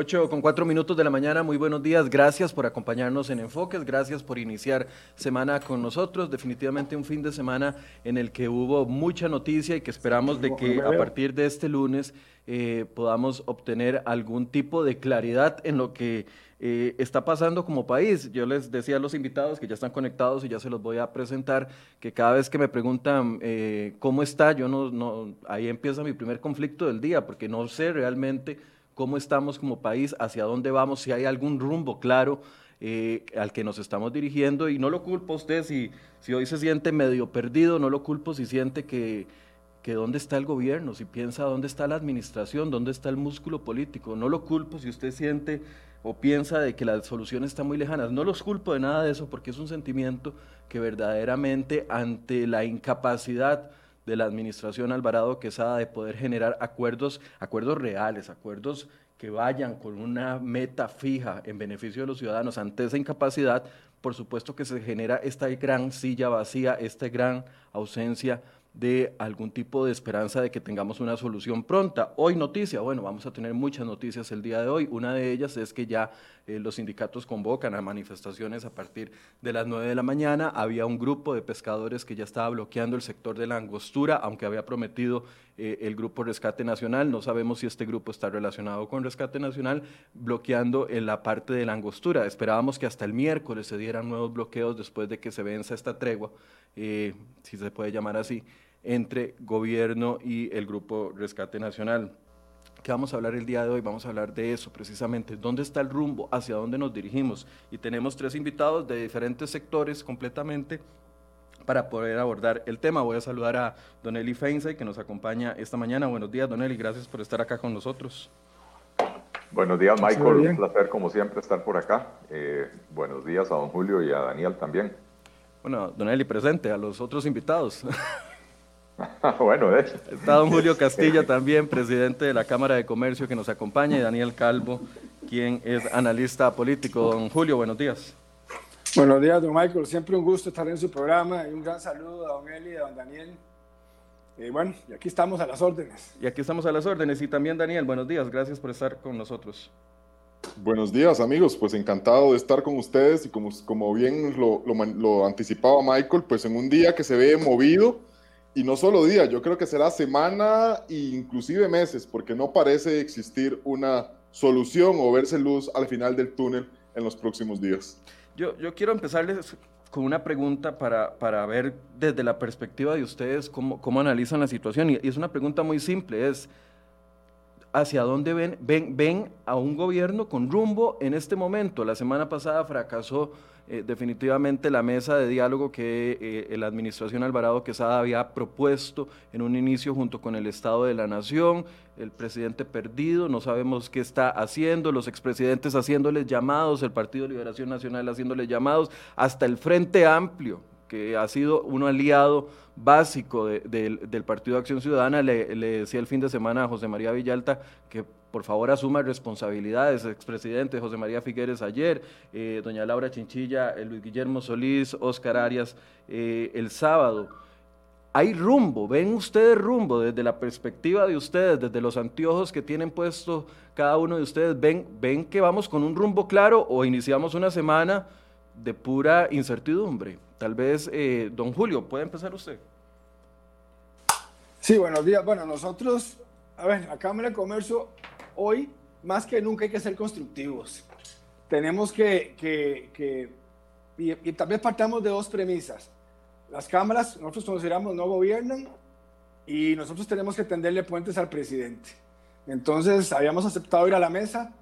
8 con 4 minutos de la mañana, muy buenos días, gracias por acompañarnos en Enfoques, gracias por iniciar semana con nosotros, definitivamente un fin de semana en el que hubo mucha noticia y que esperamos de que a partir de este lunes eh, podamos obtener algún tipo de claridad en lo que eh, está pasando como país. Yo les decía a los invitados que ya están conectados y ya se los voy a presentar, que cada vez que me preguntan eh, cómo está, yo no, no, ahí empieza mi primer conflicto del día, porque no sé realmente cómo estamos como país, hacia dónde vamos, si hay algún rumbo claro eh, al que nos estamos dirigiendo. Y no lo culpo a usted si, si hoy se siente medio perdido, no lo culpo si siente que, que dónde está el gobierno, si piensa dónde está la administración, dónde está el músculo político. No lo culpo si usted siente o piensa de que la solución está muy lejana. No los culpo de nada de eso porque es un sentimiento que verdaderamente ante la incapacidad de la administración Alvarado Quesada de poder generar acuerdos, acuerdos reales, acuerdos que vayan con una meta fija en beneficio de los ciudadanos ante esa incapacidad, por supuesto que se genera esta gran silla vacía, esta gran ausencia de algún tipo de esperanza de que tengamos una solución pronta. Hoy noticia, bueno, vamos a tener muchas noticias el día de hoy. Una de ellas es que ya eh, los sindicatos convocan a manifestaciones a partir de las 9 de la mañana. Había un grupo de pescadores que ya estaba bloqueando el sector de la angostura, aunque había prometido eh, el grupo Rescate Nacional. No sabemos si este grupo está relacionado con Rescate Nacional, bloqueando en la parte de la angostura. Esperábamos que hasta el miércoles se dieran nuevos bloqueos después de que se venza esta tregua eh, si se puede llamar así, entre gobierno y el Grupo Rescate Nacional. ¿Qué vamos a hablar el día de hoy? Vamos a hablar de eso precisamente, dónde está el rumbo, hacia dónde nos dirigimos. Y tenemos tres invitados de diferentes sectores completamente para poder abordar el tema. Voy a saludar a Don Eli Feinsay, que nos acompaña esta mañana. Buenos días, Don Eli, gracias por estar acá con nosotros. Buenos días, Michael. Un placer, como siempre, estar por acá. Eh, buenos días a don Julio y a Daniel también. Bueno, don Eli, presente a los otros invitados. bueno, eh. Está don Julio Castilla también, presidente de la Cámara de Comercio que nos acompaña, y Daniel Calvo, quien es analista político. Don Julio, buenos días. Buenos días, don Michael. Siempre un gusto estar en su programa y un gran saludo a don Eli y a don Daniel. Y bueno, y aquí estamos a las órdenes. Y aquí estamos a las órdenes. Y también Daniel, buenos días. Gracias por estar con nosotros. Buenos días amigos, pues encantado de estar con ustedes y como, como bien lo, lo, anticipaba Michael, pues en un día que se ve movido y no solo día, yo creo que será semana e inclusive meses, porque no parece existir una solución o verse luz al final del túnel en los próximos días. Yo, yo quiero empezarles con una pregunta para, para, ver desde la perspectiva de ustedes cómo, cómo analizan la situación y, y es una pregunta muy simple, es hacia dónde ven, ven, ven a un gobierno con rumbo en este momento. La semana pasada fracasó eh, definitivamente la mesa de diálogo que eh, la administración Alvarado Quesada había propuesto en un inicio junto con el Estado de la Nación, el presidente perdido, no sabemos qué está haciendo, los expresidentes haciéndoles llamados, el Partido de Liberación Nacional haciéndoles llamados, hasta el Frente Amplio, que ha sido un aliado básico del Partido de Acción Ciudadana, le, decía el fin de semana a José María Villalta que por favor asuma responsabilidades, expresidente José María Figueres ayer, eh, doña Laura Chinchilla, eh, Luis Guillermo Solís, Oscar Arias eh, el sábado. Hay rumbo, ven ustedes rumbo desde la perspectiva de ustedes, desde los anteojos que tienen puesto cada uno de ustedes, ven, ven que vamos con un rumbo claro o iniciamos una semana de pura incertidumbre. Tal vez, don Julio, ¿puede empezar usted? Sí, buenos días. Bueno, nosotros, a ver, la Cámara de Comercio, hoy más que nunca hay que ser constructivos. Tenemos que, que, que y, y, vez partamos de dos premisas. Las cámaras, nosotros consideramos, no gobiernan y nosotros tenemos que tenderle puentes al presidente. Entonces, habíamos aceptado ir a la mesa.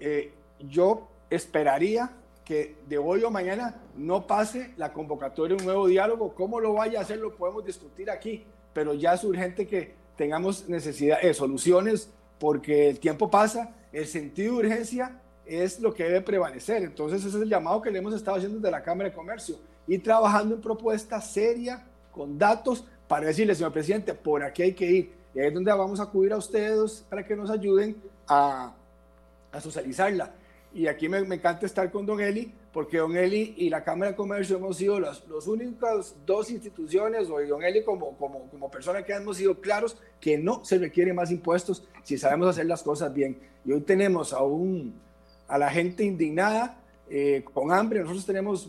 Eh, yo esperaría que de hoy o mañana no pase la convocatoria de un nuevo diálogo. ¿Cómo lo vaya a hacer? Lo podemos discutir aquí pero ya es urgente que tengamos necesidad de soluciones porque el tiempo pasa, el sentido de urgencia es lo que debe prevalecer. Entonces ese es el llamado que le hemos estado haciendo desde la Cámara de Comercio y trabajando en propuestas serias, con datos, para decirle, señor presidente, por aquí hay que ir. Y ahí es donde vamos a acudir a ustedes para que nos ayuden a, a socializarla. Y aquí me, encanta estar con Don Eli, porque Don Eli y la Cámara de Comercio hemos sido las los únicas dos instituciones, o Don Eli como, como, como persona que hemos sido claros que no se requieren más impuestos si sabemos hacer las cosas bien. Y hoy tenemos a, un, a la gente indignada, eh, con hambre, nosotros tenemos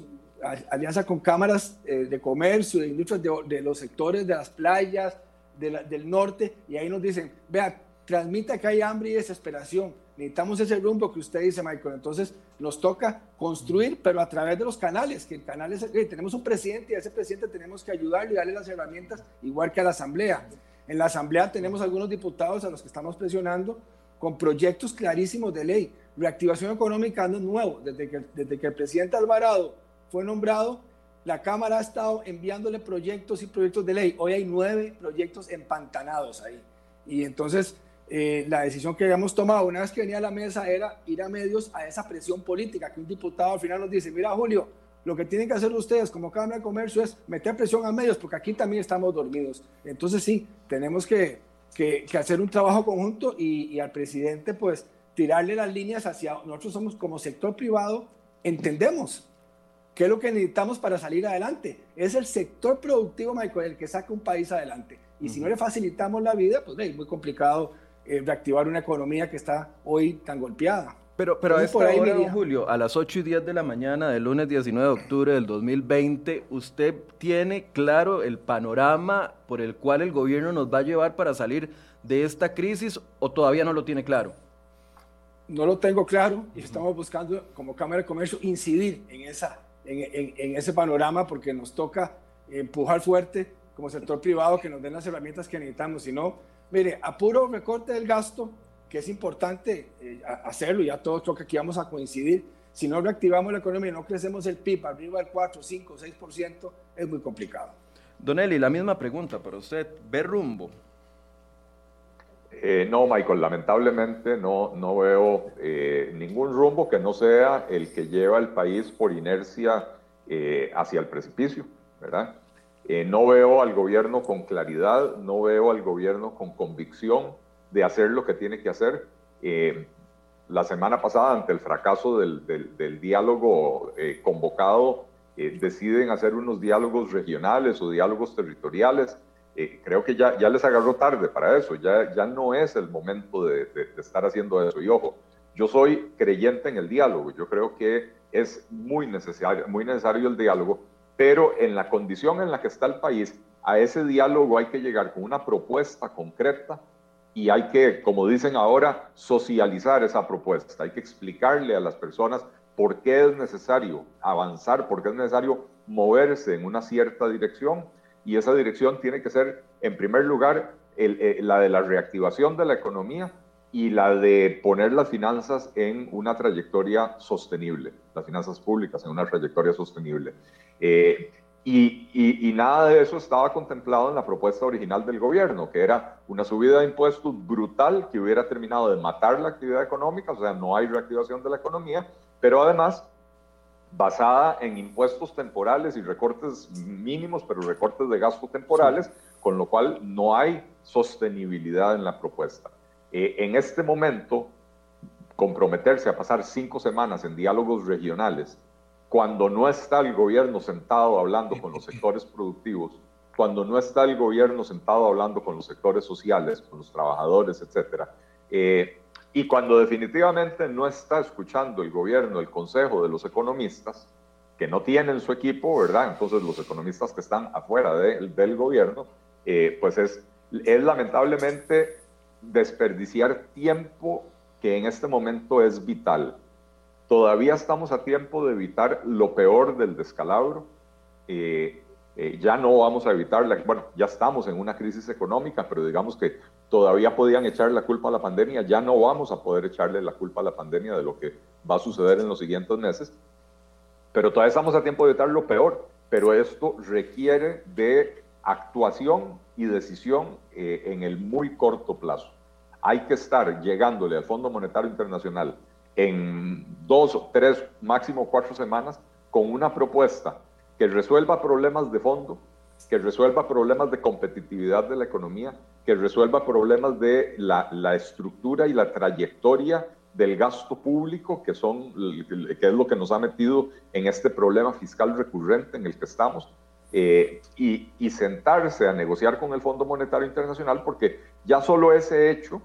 alianza con cámaras eh, de comercio, de industrias de, los sectores de las playas, del norte, y ahí nos dicen, vea, transmita que hay hambre y desesperación necesitamos ese rumbo que usted dice, Michael. Entonces nos toca construir, pero a través de los canales, que el canal es, tenemos un presidente y a ese presidente tenemos que ayudarle y darle las herramientas, igual que a la Asamblea. En la Asamblea tenemos algunos diputados a los que estamos presionando con proyectos clarísimos de ley. Reactivación económica no es nuevo. Desde que, desde que el presidente Alvarado fue nombrado, la Cámara ha estado enviándole proyectos y proyectos de ley. Hoy hay nueve proyectos empantanados ahí. Y entonces eh, la decisión que habíamos tomado una vez que venía a la mesa era ir a medios a esa presión política, que un diputado al final nos dice, mira Julio, lo que tienen que hacer ustedes como Cámara de Comercio es meter presión a medios, porque aquí también estamos dormidos. Entonces sí, tenemos que, que, hacer un trabajo conjunto y, y, al presidente pues tirarle las líneas hacia, nosotros somos como sector privado, entendemos qué es lo que necesitamos para salir adelante. Es el sector productivo, Michael, el que saca un país adelante. Y si no le facilitamos la vida, pues es muy complicado eh, reactivar una economía que está hoy tan golpeada. Pero, pero a esta hora, Julio, a las 8 y 10 de la mañana del lunes 19 de octubre del 2020, ¿usted tiene claro el panorama por el cual el gobierno nos va a llevar para salir de esta crisis o todavía no lo tiene claro? No lo tengo claro y estamos buscando como Cámara de Comercio incidir en, esa, en, en ese panorama porque nos toca empujar fuerte como sector privado que nos den las herramientas que necesitamos, si no Mire, a puro recorte del gasto, que es importante eh, hacerlo, ya todos creo que aquí vamos a coincidir, si no reactivamos la economía y no crecemos el PIB arriba del 4, 5, 6%, es muy complicado. Don Eli, la misma pregunta para usted, ¿ve rumbo? Eh, no, Michael, lamentablemente no, no veo eh, ningún rumbo que no sea el que lleva al país por inercia hacia el precipicio, ¿verdad? Eh, no veo al gobierno con claridad, no veo al gobierno con convicción de hacer lo que tiene que hacer. Eh, la semana pasada, ante el fracaso del, diálogo eh, convocado, deciden hacer unos diálogos regionales o diálogos territoriales. creo que ya, les agarró tarde para eso, ya, ya no es el momento de, de estar haciendo eso. Y ojo, yo soy creyente en el diálogo, yo creo que es muy necesario, muy necesario el diálogo, pero en la condición en la que está el país, a ese diálogo hay que llegar con una propuesta concreta y hay que, como dicen ahora, socializar esa propuesta. Hay que explicarle a las personas por qué es necesario avanzar, por qué es necesario moverse en una cierta dirección y esa dirección tiene que ser, en primer lugar, eh, la de la reactivación de la economía y la de poner las finanzas en una trayectoria sostenible, las finanzas públicas en una trayectoria sostenible. Eh, y, nada de eso estaba contemplado en la propuesta original del gobierno, que era una subida de impuestos brutal que hubiera terminado de matar la actividad económica, o sea, no hay reactivación de la economía, pero además basada en impuestos temporales y recortes mínimos, pero recortes de gasto temporales, con lo cual no hay sostenibilidad en la propuesta. Eh, en este momento, comprometerse a pasar cinco semanas en diálogos regionales cuando no está el gobierno sentado hablando con los sectores productivos, cuando no está el gobierno sentado hablando con los sectores sociales, con los trabajadores, etcétera, eh, y cuando definitivamente no está escuchando el gobierno, el consejo de los economistas, que no tienen su equipo, ¿verdad? Entonces los economistas que están afuera del gobierno, eh, pues es, es lamentablemente desperdiciar tiempo que en este momento es vital Todavía estamos a tiempo de evitar lo peor del descalabro. Eh, eh, ya no vamos a evitar, la, bueno, ya estamos en una crisis económica, pero digamos que todavía podían echar la culpa a la pandemia, ya no vamos a poder echarle la culpa a la pandemia de lo que va a suceder en los siguientes meses, pero todavía estamos a tiempo de evitar lo peor, pero esto requiere de actuación y decisión eh, en el muy corto plazo. Hay que estar llegándole al Fondo Monetario Internacional en dos, tres, máximo cuatro semanas con una propuesta que resuelva problemas de fondo, que resuelva problemas de competitividad de la economía, que resuelva problemas de la, estructura y la trayectoria del gasto público, que, son, que es lo que nos ha metido en este problema fiscal recurrente en el que estamos, eh, y, y, sentarse a negociar con el Fondo Monetario Internacional, porque ya solo ese hecho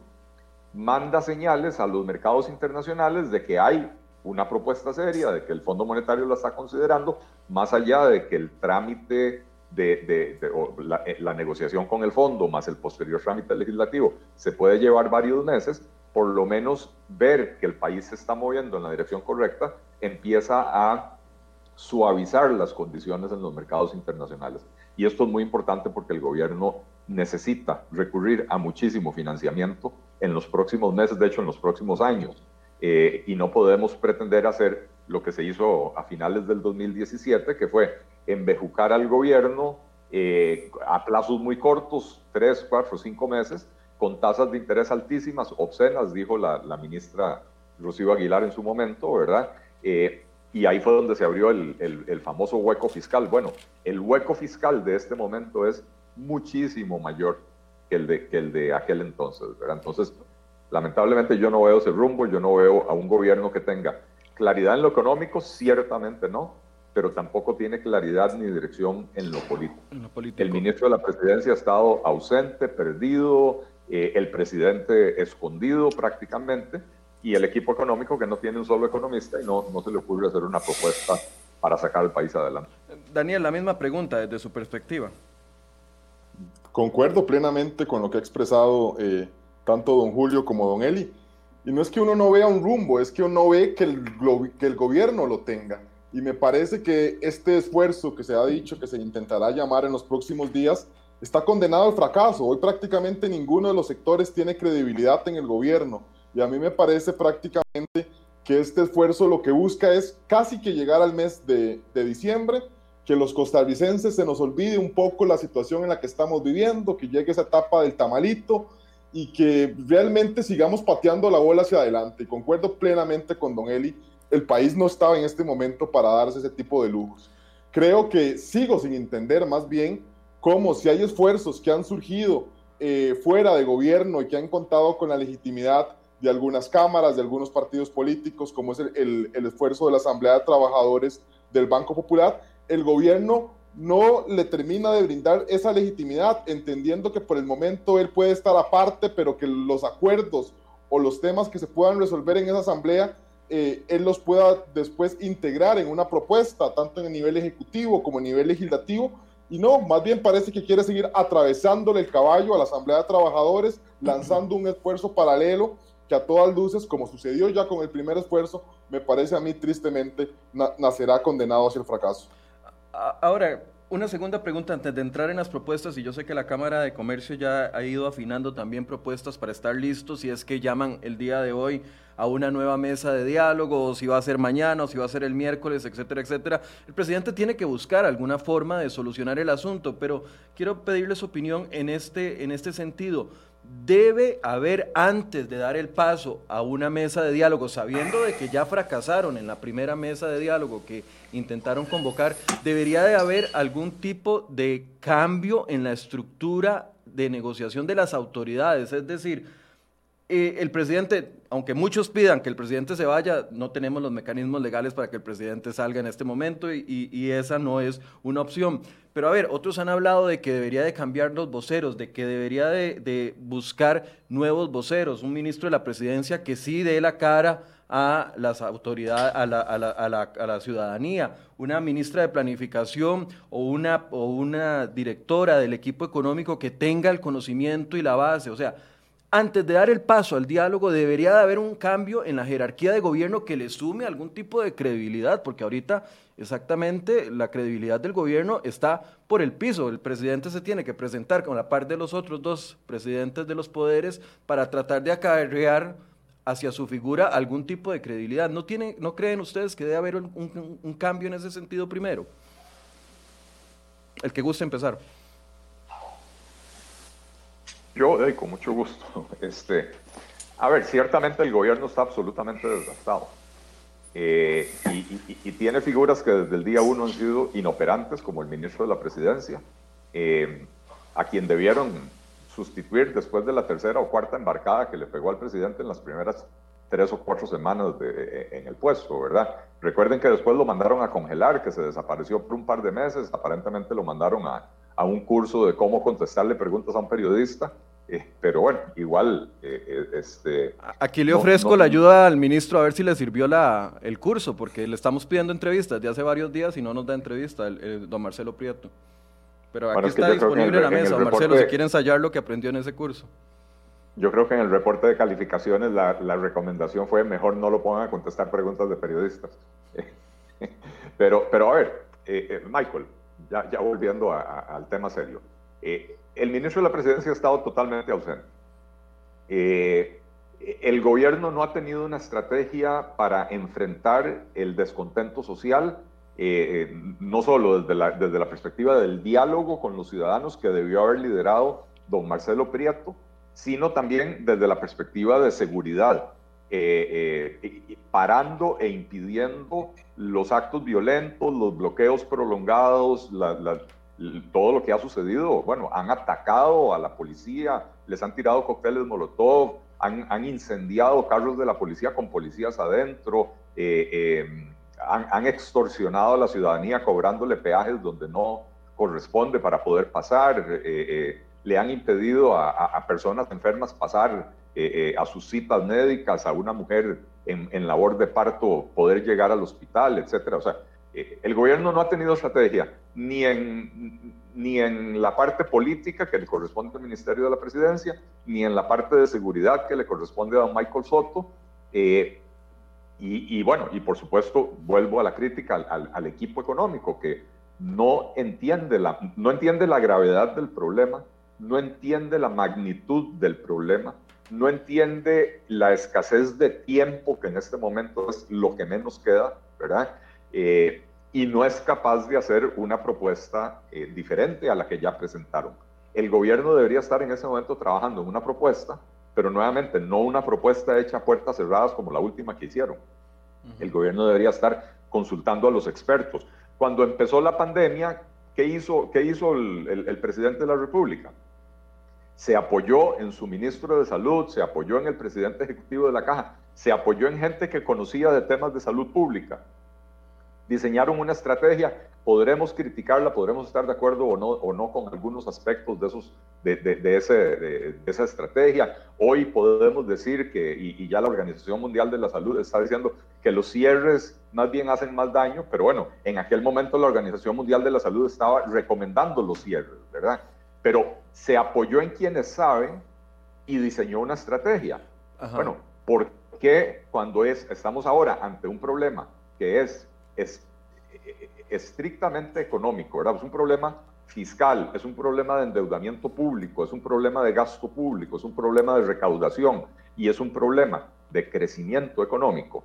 manda señales a los mercados internacionales de que hay una propuesta seria, de que el Fondo Monetario la está considerando, más allá de que el trámite de, la, eh, la, negociación con el fondo más el posterior trámite legislativo se puede llevar varios meses, por lo menos ver que el país se está moviendo en la dirección correcta empieza a suavizar las condiciones en los mercados internacionales. Y esto es muy importante porque el gobierno necesita recurrir a muchísimo financiamiento en los próximos meses, de hecho en los próximos años. Eh, y no podemos pretender hacer lo que se hizo a finales del 2017, que fue embejucar al gobierno eh, a plazos muy cortos, tres, cuatro, cinco meses, con tasas de interés altísimas, obscenas, dijo la, ministra Rocío Aguilar en su momento, ¿verdad? Eh, y ahí fue donde se abrió el, el, famoso hueco fiscal. Bueno, el hueco fiscal de este momento es muchísimo mayor que el de, que el de aquel entonces, ¿verdad? Entonces, lamentablemente yo no veo ese rumbo, yo no veo a un gobierno que tenga claridad en lo económico, ciertamente no, pero tampoco tiene claridad ni dirección en lo político. El ministro de la presidencia ha estado ausente, perdido, eh, el presidente escondido prácticamente, y el equipo económico que no tiene un solo economista y no, no se le ocurre hacer una propuesta para sacar al país adelante. Daniel, la misma pregunta desde su perspectiva. Concuerdo plenamente con lo que ha expresado eh, tanto don Julio como don Eli. Y no es que uno no vea un rumbo, es que uno ve que el, que el gobierno lo tenga. Y me parece que este esfuerzo que se ha dicho que se intentará llamar en los próximos días está condenado al fracaso. Hoy prácticamente ninguno de los sectores tiene credibilidad en el gobierno. Y a mí me parece prácticamente que este esfuerzo lo que busca es casi que llegar al mes de diciembre, que los costarricenses se nos olvide un poco la situación en la que estamos viviendo, que llegue esa etapa del tamalito, y que realmente sigamos pateando la bola hacia adelante. Y concuerdo plenamente con Don Eli, el país no estaba en este momento para darse ese tipo de lujos. Creo que sigo sin entender más bien cómo si hay esfuerzos que han surgido eh, fuera de gobierno y que han contado con la legitimidad de algunas cámaras, de algunos partidos políticos, como es el, el esfuerzo de la Asamblea de Trabajadores del Banco Popular, el gobierno no le termina de brindar esa legitimidad, entendiendo que por el momento él puede estar aparte, pero que los acuerdos o los temas que se puedan resolver en esa asamblea, eh, él los pueda después integrar en una propuesta, tanto en el nivel ejecutivo como en nivel legislativo. Y no, más bien parece que quiere seguir atravesándole el caballo a la Asamblea de Trabajadores, lanzando un esfuerzo paralelo que a todas luces, como sucedió ya con el primer esfuerzo, me parece a mí tristemente, nacerá condenado hacia el fracaso. Ahora, una segunda pregunta antes de entrar en las propuestas, y yo sé que la Cámara de Comercio ya ha ido afinando también propuestas para estar listos, si es que llaman el día de hoy a una nueva mesa de diálogo, o si va a ser mañana, o si va a ser el miércoles, etcétera, etcétera. El presidente tiene que buscar alguna forma de solucionar el asunto, pero quiero pedirle su opinión en este, en este sentido debe haber antes de dar el paso a una mesa de diálogo, sabiendo de que ya fracasaron en la primera mesa de diálogo que intentaron convocar, debería de haber algún tipo de cambio en la estructura de negociación de las autoridades, es decir, eh, el presidente, aunque muchos pidan que el presidente se vaya, no tenemos los mecanismos legales para que el presidente salga en este momento y, esa no es una opción. Pero a ver, otros han hablado de que debería de cambiar los voceros, de que debería de, buscar nuevos voceros, un ministro de la presidencia que sí dé la cara a las autoridades, a la, a, la, a, la, a la, ciudadanía, una ministra de planificación o una, o una directora del equipo económico que tenga el conocimiento y la base. O sea, antes de dar el paso al diálogo, debería de haber un cambio en la jerarquía de gobierno que le sume algún tipo de credibilidad, porque ahorita exactamente la credibilidad del gobierno está por el piso. El presidente se tiene que presentar con la par de los otros dos presidentes de los poderes para tratar de acarrear hacia su figura algún tipo de credibilidad. ¿No, tiene, no creen ustedes que debe haber un cambio en ese sentido primero? El que guste empezar. Yo, con mucho gusto. Este, a ver, ciertamente el gobierno está absolutamente desgastado. Eh, y, tiene figuras que desde el día uno han sido inoperantes, como el ministro de la presidencia, eh, a quien debieron sustituir después de la tercera o cuarta embarcada que le pegó al presidente en las primeras tres o cuatro semanas de, en el puesto, ¿verdad? Recuerden que después lo mandaron a congelar, que se desapareció por un par de meses, aparentemente lo mandaron a, a un curso de cómo contestarle preguntas a un periodista, eh, pero bueno, igual, eh, eh, este... Aquí le ofrezco la ayuda al ministro a ver si le sirvió la, el curso, porque le estamos pidiendo entrevistas de hace varios días y no nos da entrevista el, don Marcelo Prieto. Pero aquí está disponible en, la mesa, don Marcelo, si quiere ensayar lo que aprendió en ese curso. Yo creo que en el reporte de calificaciones la, la recomendación fue mejor no lo pongan a contestar preguntas de periodistas. pero, pero a ver, Michael, ya, ya volviendo al tema serio. Eh, el ministro de la presidencia ha estado totalmente ausente. Eh, el gobierno no ha tenido una estrategia para enfrentar el descontento social, eh, no solo desde la, desde la perspectiva del diálogo con los ciudadanos que debió haber liderado don Marcelo Prieto, sino también desde la perspectiva de seguridad. Eh, eh, parando e impidiendo los actos violentos, los bloqueos prolongados, todo lo que ha sucedido. Bueno, han atacado a la policía, les han tirado cócteles Molotov, han, incendiado carros de la policía con policías adentro, eh, han, extorsionado a la ciudadanía cobrándole peajes donde no corresponde para poder pasar, le han impedido a personas enfermas pasar eh, eh, a sus citas médicas, a una mujer en, labor de parto poder llegar al hospital, etcétera. O sea, eh, el gobierno no ha tenido estrategia ni en, ni en la parte política que le corresponde al Ministerio de la Presidencia, ni en la parte de seguridad que le corresponde a don Michael Soto. y, bueno, y por supuesto, vuelvo a la crítica al, al, equipo económico que no entiende, la, no entiende la gravedad del problema, no entiende la magnitud del problema no entiende la escasez de tiempo, que en este momento es lo que menos queda, ¿verdad? Eh, y no es capaz de hacer una propuesta eh, diferente a la que ya presentaron. El gobierno debería estar en ese momento trabajando en una propuesta, pero nuevamente no una propuesta hecha a puertas cerradas como la última que hicieron. El gobierno debería estar consultando a los expertos. Cuando empezó la pandemia, ¿qué hizo, qué hizo el presidente de la República? Se apoyó en su ministro de salud, se apoyó en el presidente ejecutivo de la caja, se apoyó en gente que conocía de temas de salud pública. Diseñaron una estrategia, podremos criticarla, podremos estar de acuerdo o no, o no con algunos aspectos de, esos, de, ese, de, esa estrategia. Hoy podemos decir que, y, y, ya la Organización Mundial de la Salud está diciendo que los cierres más bien hacen más daño, pero bueno, en aquel momento la Organización Mundial de la Salud estaba recomendando los cierres, ¿verdad? Pero se apoyó en quienes saben y diseñó una estrategia. Bueno, ¿por qué cuando es, estamos ahora ante un problema que es, es estrictamente económico, ¿verdad? Es un problema fiscal, es un problema de endeudamiento público, es un problema de gasto público, es un problema de recaudación y es un problema de crecimiento económico.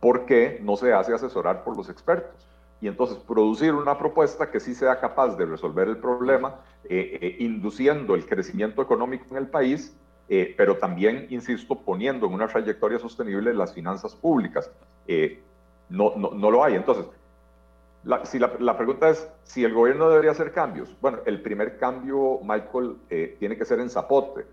¿Por qué no se hace asesorar por los expertos? Y entonces producir una propuesta que sí sea capaz de resolver el problema, eh, eh, induciendo el crecimiento económico en el país, eh, pero también, insisto, poniendo en una trayectoria sostenible las finanzas públicas. No, no, no, lo hay. Entonces, si la, pregunta es si el gobierno debería hacer cambios. Bueno, el primer cambio, Michael, tiene que ser en zapote,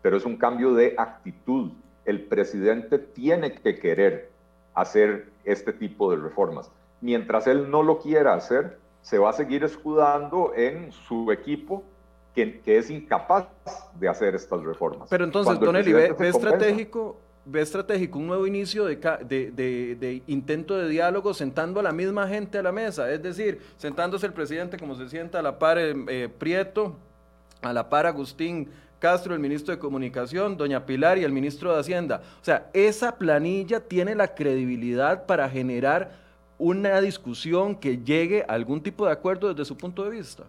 pero es un cambio de actitud. El presidente tiene que querer hacer este tipo de reformas mientras él no lo quiera hacer, se va a seguir escudando en su equipo que, es incapaz de hacer estas reformas. Pero entonces, Don Eli, ¿ve, estratégico, ¿ve estratégico un nuevo inicio de, de, intento de diálogo sentando a la misma gente a la mesa? Es decir, sentándose el presidente como se sienta a la par eh, eh, Prieto, a la par Agustín Castro, el ministro de Comunicación, doña Pilar y el ministro de Hacienda. O sea, esa planilla tiene la credibilidad para generar una discusión que llegue a algún tipo de acuerdo desde su punto de vista?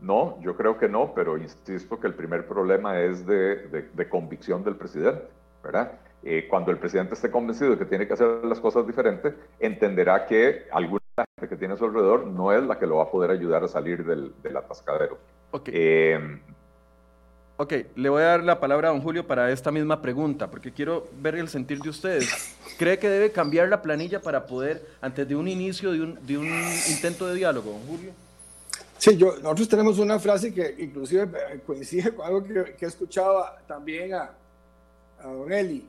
No, yo creo que no, pero insisto que el primer problema es de, convicción del presidente, ¿verdad? Eh, cuando el presidente esté convencido de que tiene que hacer las cosas diferentes, entenderá que alguna gente que tiene a su alrededor no es la que lo va a poder ayudar a salir del, atascadero. Okay. Eh, Ok, le voy a dar la palabra a don Julio para esta misma pregunta, porque quiero ver el sentir de ustedes. ¿Cree que debe cambiar la planilla para poder, antes de un inicio de un, de un intento de diálogo, don Julio? Sí, yo, nosotros tenemos una frase que inclusive coincide con algo que, que he escuchado también a, a don Eli.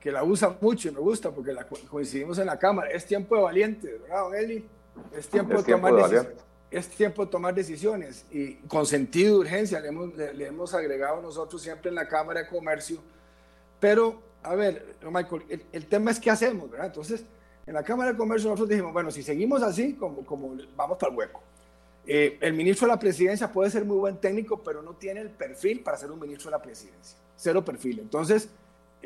que la usa mucho y me gusta porque la coincidimos en la Cámara. Es tiempo de valientes, ¿verdad, don Eli? Es tiempo, de, tomar decisiones, es tiempo de tomar decisiones y con sentido de urgencia le hemos, agregado nosotros siempre en la Cámara de Comercio. Pero, a ver, Michael, el, tema es qué hacemos, ¿verdad? Entonces, en la Cámara de Comercio nosotros dijimos, bueno, si seguimos así, como, vamos para el hueco. Eh, el ministro de la presidencia puede ser muy buen técnico, pero no tiene el perfil para ser un ministro de la presidencia. Cero perfil. Entonces,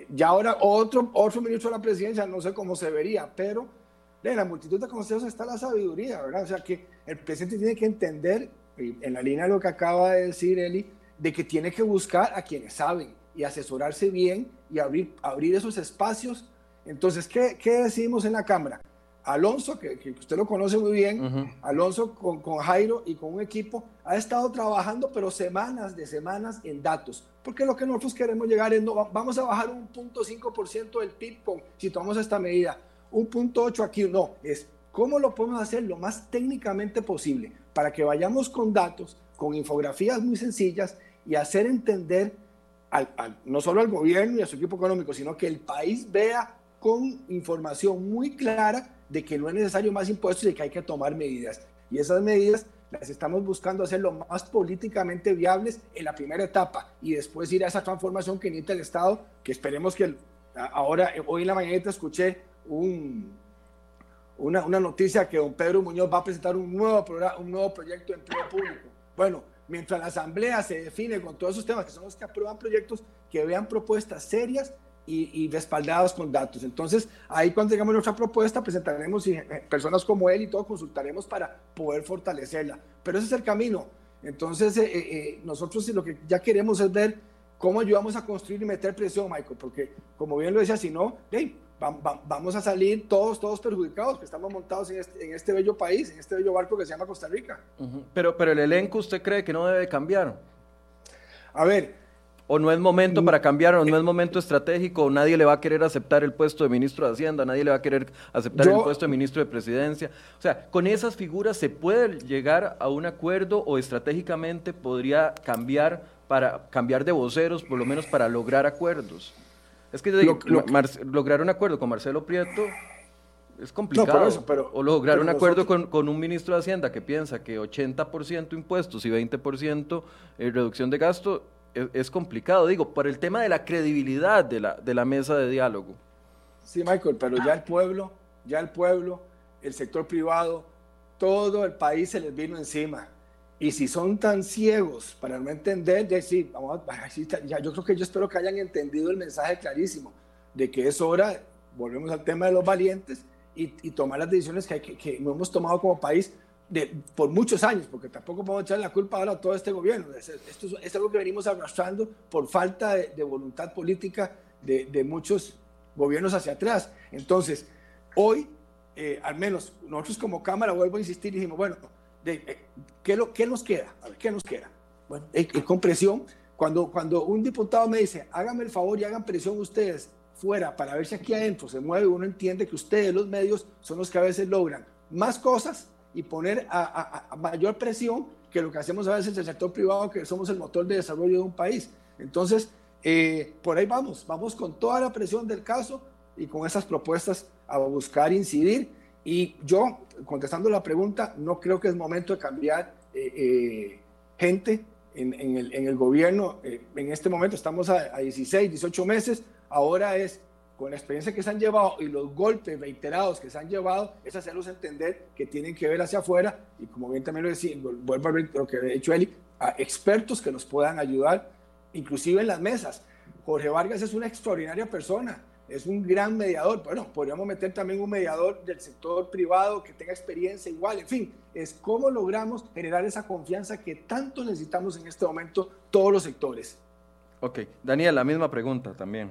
ya ahora otro ministro de la presidencia, no sé cómo se vería, pero en la multitud de consejos está la sabiduría, ¿verdad? O sea que el presidente tiene que entender, en la línea de lo que acaba de decir Eli, de que tiene que buscar a quienes saben y asesorarse bien y abrir, abrir esos espacios. Entonces, ¿qué, qué decimos en la Cámara? Alonso, que, usted lo conoce muy bien, Alonso con, con, Jairo y con un equipo, ha estado trabajando, pero semanas de semanas en datos. Porque lo que nosotros queremos llegar es, no, vamos a bajar un punto 5% del PIB si tomamos esta medida, un punto 8 aquí, no, es cómo lo podemos hacer lo más técnicamente posible para que vayamos con datos, con infografías muy sencillas y hacer entender no solo al gobierno y a su equipo económico, sino que el país vea con información muy clara de que no es necesario más impuestos y que hay que tomar medidas. Y esas medidas las estamos buscando hacer lo más políticamente viables en la primera etapa y después ir a esa transformación que necesita el Estado, que esperemos que ahora, hoy en la mañana escuché un, una, una, noticia que don Pedro Muñoz va a presentar un nuevo, programa, un nuevo proyecto de empleo público. Bueno, mientras la Asamblea se define con todos esos temas, que son los que aprueban proyectos, que vean propuestas serias y, respaldados con datos. Entonces, ahí cuando tengamos nuestra propuesta, presentaremos y eh, personas como él y todo, consultaremos para poder fortalecerla. Pero ese es el camino. Entonces, eh, eh, nosotros lo que ya queremos es ver cómo ayudamos a construir y meter presión, Michael, porque como bien lo decía, si no, vamos a salir todos, todos perjudicados, que estamos montados en este, en este, bello país, en este bello barco que se llama Costa Rica. pero, pero el elenco, ¿usted cree que no debe cambiar? A ver, o no es momento para cambiar, o no es momento estratégico, o nadie le va a querer aceptar el puesto de ministro de Hacienda, nadie le va a querer aceptar el puesto de ministro de Presidencia. O sea, con esas figuras se puede llegar a un acuerdo o estratégicamente podría cambiar para cambiar de voceros, por lo menos para lograr acuerdos. Es que lograr un acuerdo con Marcelo Prieto es complicado. pero, o lograr un acuerdo con, con, un ministro de Hacienda que piensa que 80% impuestos y 20% eh, reducción de gasto es, complicado, digo, por el tema de la credibilidad de la, de la mesa de diálogo. Sí, Michael, pero ya el pueblo, ya el pueblo, el sector privado, todo el país se les vino encima. Y si son tan ciegos para no entender, sí, vamos ya, yo creo que yo espero que hayan entendido el mensaje clarísimo de que es hora, volvemos al tema de los valientes y, y tomar las decisiones que, que, que hemos tomado como país por muchos años, porque tampoco podemos echar la culpa ahora a todo este gobierno. Esto es, algo que venimos arrastrando por falta de, voluntad política de, muchos gobiernos hacia atrás. Entonces, hoy, eh, al menos nosotros como Cámara, vuelvo a insistir, dijimos, bueno, ¿qué, lo, ¿qué, nos queda? A ver, ¿qué nos queda? Bueno, eh, con presión, cuando, cuando un diputado me dice, háganme el favor y hagan presión ustedes fuera para ver si aquí adentro se mueve, uno entiende que ustedes, los medios, son los que a veces logran más cosas y poner a, mayor presión que lo que hacemos a veces el sector privado, que somos el motor de desarrollo de un país. Entonces, eh, por ahí vamos, vamos con toda la presión del caso y con esas propuestas a buscar incidir. Y yo, contestando la pregunta, no creo que es momento de cambiar eh, eh, gente en, el, en, el, gobierno. en este momento estamos a, a 16, 18 meses. Ahora es con la experiencia que se han llevado y los golpes reiterados que se han llevado, es hacerlos entender que tienen que ver hacia afuera y como bien también lo decía, vuelvo a ver lo que ha dicho Eli, a expertos que nos puedan ayudar, inclusive en las mesas. Jorge Vargas es una extraordinaria persona, es un gran mediador. Bueno, podríamos meter también un mediador del sector privado que tenga experiencia igual. En fin, es cómo logramos generar esa confianza que tanto necesitamos en este momento todos los sectores. Ok, Daniel, la misma pregunta también.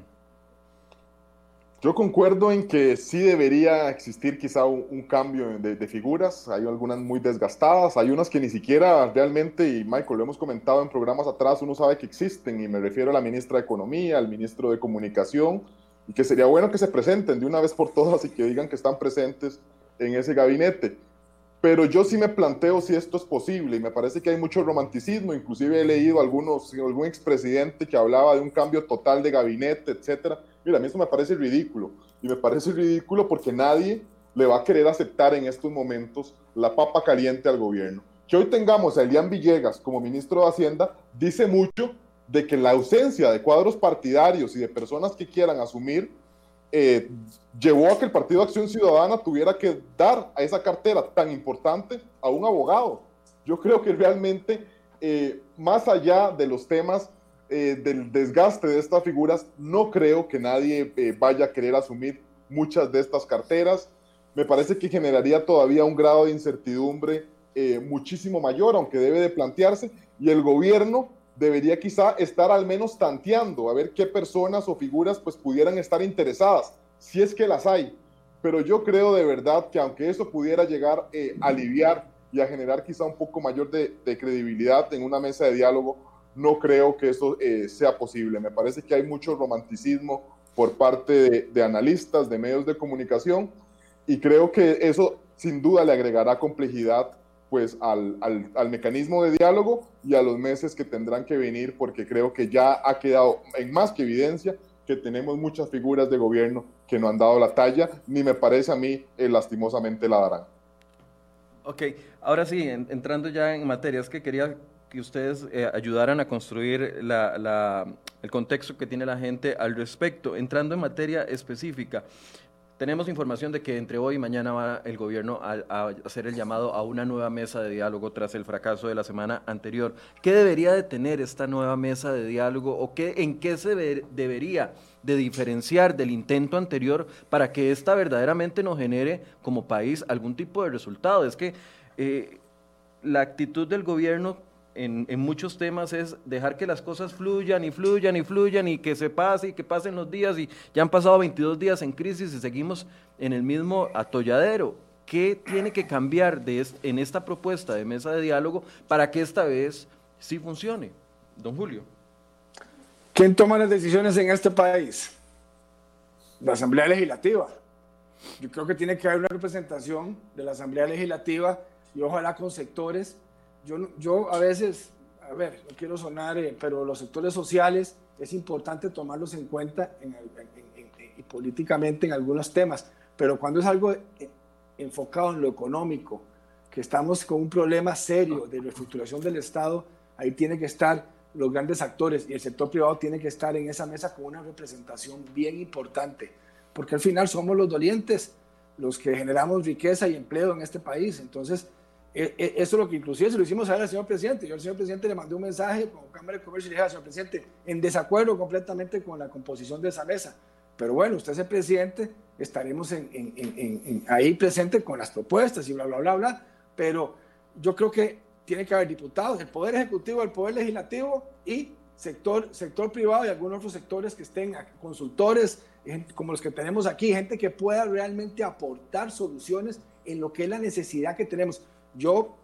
Yo concuerdo en que sí debería existir quizá un, cambio de, figuras. Hay algunas muy desgastadas, hay unas que ni siquiera realmente, y Michael, lo hemos comentado en programas atrás, uno sabe que existen, y me refiero a la ministra de Economía, al ministro de Comunicación, y que sería bueno que se presenten de una vez por todas y que digan que están presentes en ese gabinete. pero yo sí me planteo si esto es posible y me parece que hay mucho romanticismo, inclusive he leído algunos, algún expresidente que hablaba de un cambio total de gabinete, etcétera. Mira, a mí eso me parece ridículo y me parece ridículo porque nadie le va a querer aceptar en estos momentos la papa caliente al gobierno. Que hoy tengamos a Elian Villegas como ministro de Hacienda dice mucho de que la ausencia de cuadros partidarios y de personas que quieran asumir eh, llevó a que el Partido Acción Ciudadana tuviera que dar a esa cartera tan importante a un abogado. Yo creo que realmente, eh, más allá de los temas eh, del desgaste de estas figuras, no creo que nadie vaya a querer asumir muchas de estas carteras. Me parece que generaría todavía un grado de incertidumbre muchísimo mayor, aunque debe de plantearse, y el gobierno debería quizá estar al menos tanteando a ver qué personas o figuras pues pudieran estar interesadas, si es que las hay. Pero yo creo de verdad que aunque eso pudiera llegar eh, a aliviar y a generar quizá un poco mayor de, credibilidad en una mesa de diálogo, no creo que eso eh, sea posible. Me parece que hay mucho romanticismo por parte de, de analistas, de medios de comunicación, y creo que eso sin duda le agregará complejidad pues al, al, mecanismo de diálogo y a los meses que tendrán que venir, porque creo que ya ha quedado en más que evidencia que tenemos muchas figuras de gobierno que no han dado la talla, ni me parece a mí eh, lastimosamente la darán. Ok, ahora sí, entrando ya en materias que quería que ustedes eh, ayudaran a construir la, la, el contexto que tiene la gente al respecto. Entrando en materia específica, tenemos información de que entre hoy y mañana va el gobierno a, hacer el llamado a una nueva mesa de diálogo tras el fracaso de la semana anterior. ¿Qué debería de tener esta nueva mesa de diálogo o qué, en qué se debería de diferenciar del intento anterior para que esta verdaderamente nos genere como país algún tipo de resultado? Es que eh, la actitud del gobierno en, muchos temas es dejar que las cosas fluyan y fluyan y fluyan y que se pase y que pasen los días y ya han pasado 22 días en crisis y seguimos en el mismo atolladero. ¿Qué tiene que cambiar de en esta propuesta de mesa de diálogo para que esta vez sí funcione? Don Julio. ¿Quién toma las decisiones en este país? La Asamblea Legislativa. Yo creo que tiene que haber una representación de la Asamblea Legislativa y ojalá con sectores yo, yo a veces, a ver, no quiero sonar, eh, pero los sectores sociales es importante tomarlos en cuenta y políticamente en algunos temas, pero cuando es algo eh, enfocado en lo económico, que estamos con un problema serio de reestructuración del Estado, ahí tiene que estar los grandes actores y el sector privado tiene que estar en esa mesa con una representación bien importante, porque al final somos los dolientes, los que generamos riqueza y empleo en este país. Entonces, eso es lo que inclusive se lo hicimos saber al señor presidente. Yo al señor presidente le mandé un mensaje con Cámara de Comercio y le dije al señor presidente, en desacuerdo completamente con la composición de esa mesa. Pero bueno, usted es el presidente, estaremos ahí presente con las propuestas y bla, bla, bla, bla. Pero yo creo que tiene que haber diputados, el Poder Ejecutivo, el Poder Legislativo y sector, sector privado y algunos otros sectores que estén, consultores como los que tenemos aquí, gente que pueda realmente aportar soluciones en lo que es la necesidad que tenemos. Yo,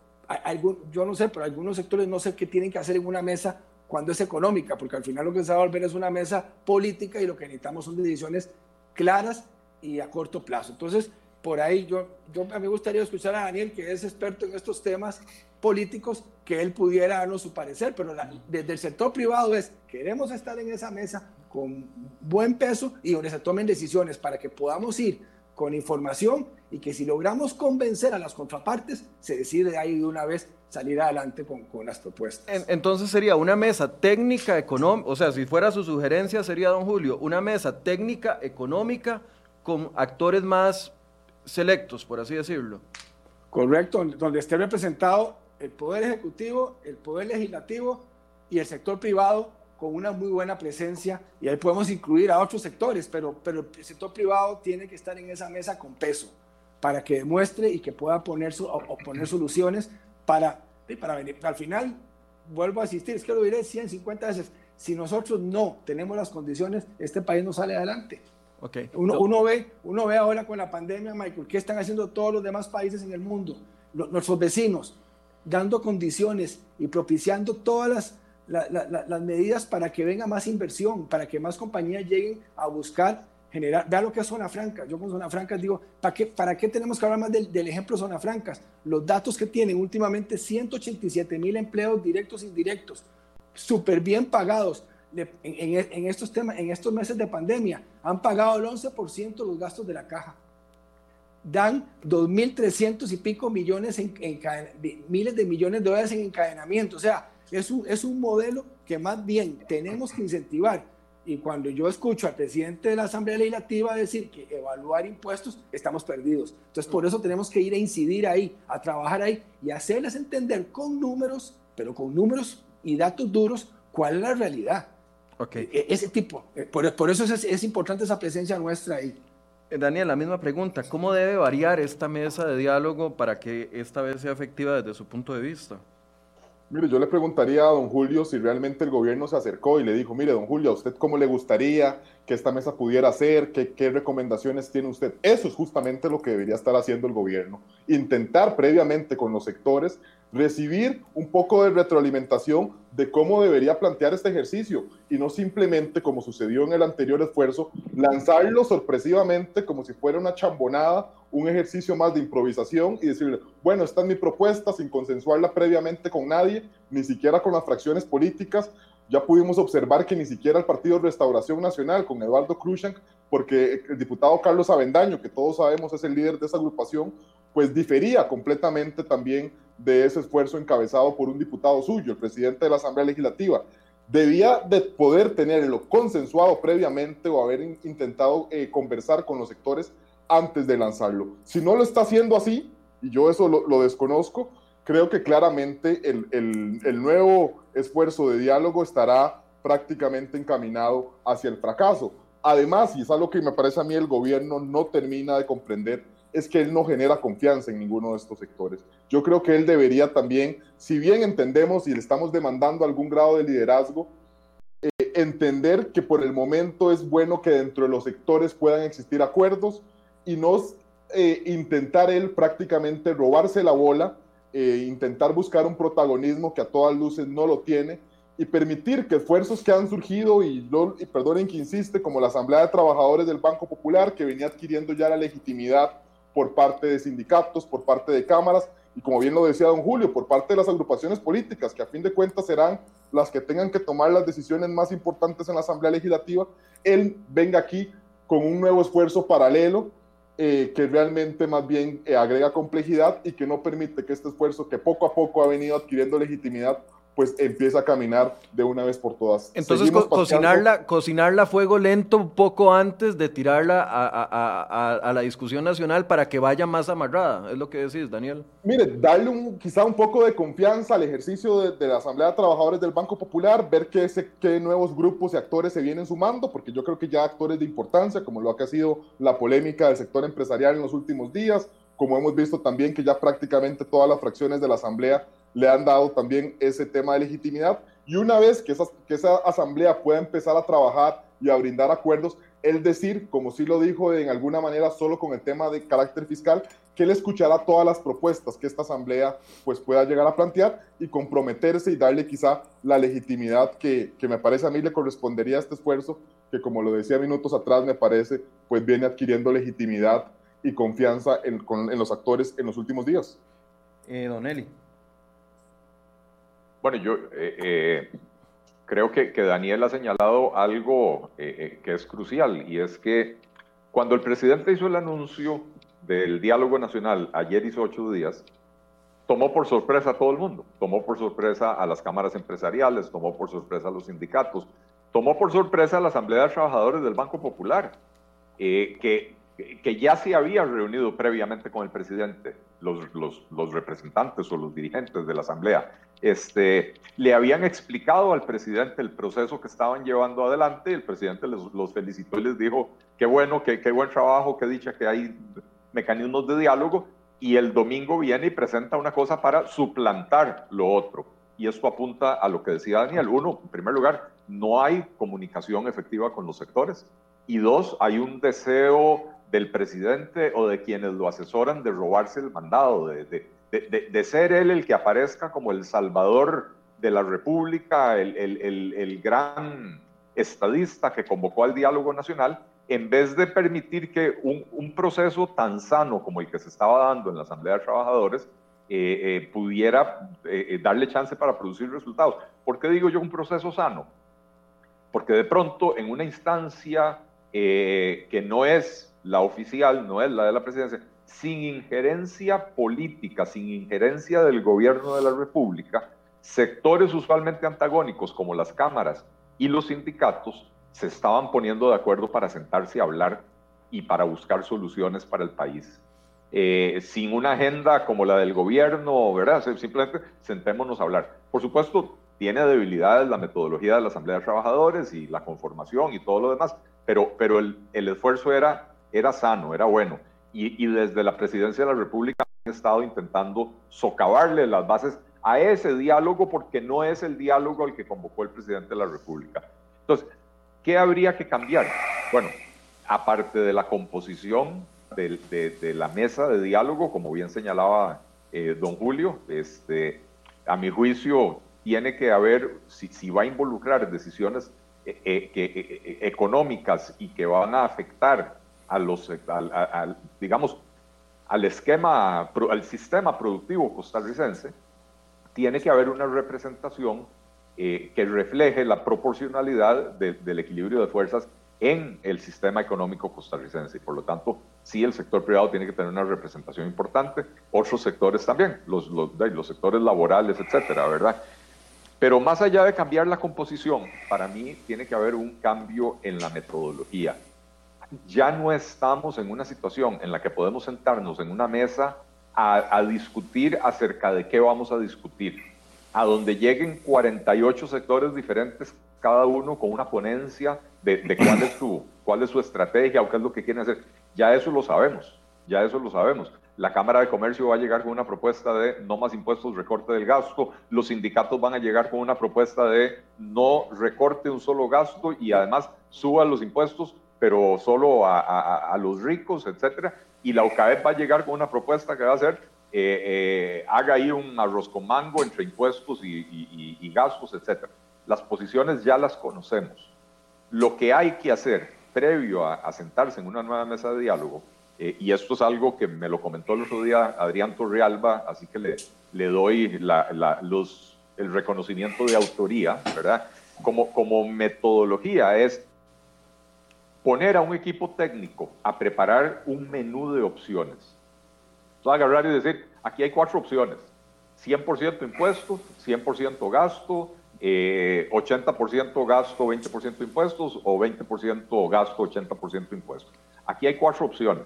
yo no sé, pero algunos sectores no sé qué tienen que hacer en una mesa cuando es económica, porque al final lo que se va a volver es una mesa política y lo que necesitamos son decisiones claras y a corto plazo. Entonces, por ahí yo, yo me gustaría escuchar a Daniel, que es experto en estos temas políticos, que él pudiera darnos su parecer, pero desde el sector privado es, queremos estar en esa mesa con buen peso y donde se tomen decisiones para que podamos ir con información y que si logramos convencer a las contrapartes, se decide ahí de una vez salir adelante con, con las propuestas. Entonces sería una mesa técnica económica, o sea, si fuera su sugerencia sería, don Julio, una mesa técnica económica con actores más selectos, por así decirlo. Correcto, donde esté representado el Poder Ejecutivo, el Poder Legislativo y el sector privado con una muy buena presencia y ahí podemos incluir a otros sectores, pero, pero el sector privado tiene que estar en esa mesa con peso para que demuestre y que pueda poner, su, o poner soluciones para, para venir. Al final, vuelvo a asistir, es que lo diré 150 veces, si nosotros no tenemos las condiciones, este país no sale adelante. Okay. Uno, uno, ve, uno ve ahora con la pandemia, Michael, qué están haciendo todos los demás países en el mundo, nuestros vecinos, dando condiciones y propiciando todas las las medidas para que venga más inversión, para que más compañías lleguen a buscar generar, vea lo que es zona franca. Yo con zona franca digo, ¿para qué, ¿para qué tenemos que hablar más del, del ejemplo zona francas? Los datos que tienen últimamente 187 mil empleos directos e indirectos, súper bien pagados. En, en, en, estos temas, en estos meses de pandemia, han pagado el 11% los gastos de la caja. Dan 2.300 y pico millones, en, miles de millones de dólares en encadenamiento. O sea, es un, es un modelo que más bien tenemos que incentivar y cuando yo escucho al presidente de la Asamblea Legislativa decir que evaluar impuestos, estamos perdidos. Entonces, por eso tenemos que ir a incidir ahí, a trabajar ahí y hacerles entender con números, pero con números y datos duros, cuál es la realidad. Okay. E, ese tipo. Eh, por, por eso es, es, importante esa presencia nuestra ahí. Eh, Daniel, la misma pregunta. ¿Cómo debe variar esta mesa de diálogo para que esta vez sea efectiva desde su punto de vista? Mire, yo le preguntaría a don Julio si realmente el gobierno se acercó y le dijo, mire, don Julio, ¿a usted cómo le gustaría que esta mesa pudiera hacer? ¿Qué, ¿Qué, recomendaciones tiene usted? Eso es justamente lo que debería estar haciendo el gobierno. Intentar previamente con los sectores recibir un poco de retroalimentación de cómo debería plantear este ejercicio y no simplemente, como sucedió en el anterior esfuerzo, lanzarlo sorpresivamente como si fuera una chambonada, un ejercicio más de improvisación y decirle, bueno, esta es mi propuesta sin consensuarla previamente con nadie, ni siquiera con las fracciones políticas. Ya pudimos observar que ni siquiera el Partido Restauración Nacional con Eduardo Cruzank, porque el diputado Carlos Avendaño, que todos sabemos es el líder de esa agrupación, pues difería completamente también de ese esfuerzo encabezado por un diputado suyo, el presidente de la Asamblea Legislativa. Debía de poder tenerlo consensuado previamente o haber intentado eh, conversar con los sectores antes de lanzarlo. Si no lo está haciendo así, y yo eso lo, desconozco, creo que claramente el, el, el nuevo esfuerzo de diálogo estará prácticamente encaminado hacia el fracaso. Además, y es algo que me parece a mí el gobierno no termina de comprender, es que él no genera confianza en ninguno de estos sectores. Yo creo que él debería también, si bien entendemos y le estamos demandando algún grado de liderazgo, eh, entender que por el momento es bueno que dentro de los sectores puedan existir acuerdos y no eh, intentar él prácticamente robarse la bola, eh, intentar buscar un protagonismo que a todas luces no lo tiene y permitir que esfuerzos que han surgido, y, lo, y perdonen que insiste, como la Asamblea de Trabajadores del Banco Popular, que venía adquiriendo ya la legitimidad por parte de sindicatos, por parte de cámaras y como bien lo decía don Julio, por parte de las agrupaciones políticas, que a fin de cuentas serán las que tengan que tomar las decisiones más importantes en la Asamblea Legislativa, él venga aquí con un nuevo esfuerzo paralelo eh, que realmente más bien eh, agrega complejidad y que no permite que este esfuerzo que poco a poco ha venido adquiriendo legitimidad pues empieza a caminar de una vez por todas. Entonces, co cocinarla, cocinarla a fuego lento un poco antes de tirarla a, a, a, a, la discusión nacional para que vaya más amarrada, es lo que decís, Daniel. Mire, darle un, quizá un poco de confianza al ejercicio de, de la Asamblea de Trabajadores del Banco Popular, ver qué, se, qué nuevos grupos y actores se vienen sumando, porque yo creo que ya actores de importancia, como lo que ha sido la polémica del sector empresarial en los últimos días, como hemos visto también que ya prácticamente todas las fracciones de la Asamblea le han dado también ese tema de legitimidad. Y una vez que esa, que esa asamblea pueda empezar a trabajar y a brindar acuerdos, él decir, como sí lo dijo en alguna manera solo con el tema de carácter fiscal, que él escuchará todas las propuestas que esta asamblea pues pueda llegar a plantear y comprometerse y darle quizá la legitimidad que, que me parece a mí le correspondería a este esfuerzo, que como lo decía minutos atrás me parece pues viene adquiriendo legitimidad y confianza en, con, en los actores en los últimos días. Eh, don Eli. Bueno, yo eh, eh, creo que, Daniel ha señalado algo eh, que es crucial y es que cuando el presidente hizo el anuncio del diálogo nacional, ayer hizo ocho días, tomó por sorpresa a todo el mundo, tomó por sorpresa a las cámaras empresariales, tomó por sorpresa a los sindicatos, tomó por sorpresa a la Asamblea de Trabajadores del Banco Popular, que, que ya se había reunido previamente con el presidente, los, los, los, representantes o los dirigentes de la Asamblea, este, le habían explicado al presidente el proceso que estaban llevando adelante, y el presidente les, los felicitó y les dijo, qué bueno, qué, qué buen trabajo, qué dicha que hay mecanismos de diálogo, y el domingo viene y presenta una cosa para suplantar lo otro. Y esto apunta a lo que decía Daniel. Uno, en primer lugar, no hay comunicación efectiva con los sectores. Y dos, hay un deseo del presidente o de quienes lo asesoran de robarse el mandado, de, de, de, ser él el que aparezca como el salvador de la República, el, el, el, gran estadista que convocó al diálogo nacional en vez de permitir que un, proceso tan sano como el que se estaba dando en la Asamblea de Trabajadores eh, eh, pudiera eh, darle chance para producir resultados. ¿Por qué digo yo un proceso sano? Porque de pronto en una instancia que no es la oficial, no es la de la presidencia, sin injerencia política, sin injerencia del gobierno de la República, sectores usualmente antagónicos como las cámaras y los sindicatos se estaban poniendo de acuerdo para sentarse a hablar y para buscar soluciones para el país. Eh, sin una agenda como la del gobierno, ¿verdad? Simplemente sentémonos a hablar. Por supuesto, tiene debilidades la metodología de la Asamblea de Trabajadores y la conformación y todo lo demás, pero, pero el, el esfuerzo era, era sano, era bueno. Y, y, desde la presidencia de la República han estado intentando socavarle las bases a ese diálogo porque no es el diálogo al que convocó el presidente de la República. Entonces, ¿Qué habría que cambiar? Bueno, aparte de la composición de, la mesa de diálogo, como bien señalaba eh, don Julio, este, a mi juicio tiene que haber, si, va a involucrar decisiones eh, eh, económicas y que van a afectar a los, digamos, al esquema, al sistema productivo costarricense, tiene que haber una representación eh, que refleje la proporcionalidad del equilibrio de fuerzas en el sistema económico costarricense. Y por lo tanto, sí, el sector privado tiene que tener una representación importante, otros sectores también, los, los, los sectores laborales, etcétera, ¿verdad? Pero más allá de cambiar la composición, para mí tiene que haber un cambio en la metodología. Ya no estamos en una situación en la que podemos sentarnos en una mesa a, discutir acerca de qué vamos a discutir a donde lleguen 48 sectores diferentes, cada uno con una ponencia de, cuál, es su, cuál es su estrategia o qué es lo que quieren hacer. Ya eso lo sabemos, ya eso lo sabemos. La Cámara de Comercio va a llegar con una propuesta de no más impuestos, recorte del gasto. Los sindicatos van a llegar con una propuesta de no recorte un solo gasto y además suba los impuestos, pero solo a, a los ricos, etcétera. Y la UCAEP va a llegar con una propuesta que va a ser eh, eh, haga ahí un arroz con mango entre impuestos y, gastos, etc. Las posiciones ya las conocemos. Lo que hay que hacer previo a, sentarse en una nueva mesa de diálogo, eh, y esto es algo que me lo comentó el otro día Adrián Torrealba, así que le, le doy los, el reconocimiento de autoría, ¿verdad? Como, como metodología es poner a un equipo técnico a preparar un menú de opciones entonces agarrar y decir, aquí hay cuatro opciones. 100% impuestos, 100% gasto, 80% eh, gasto, 20% impuestos o 20% gasto, 80% impuestos. Aquí hay cuatro opciones.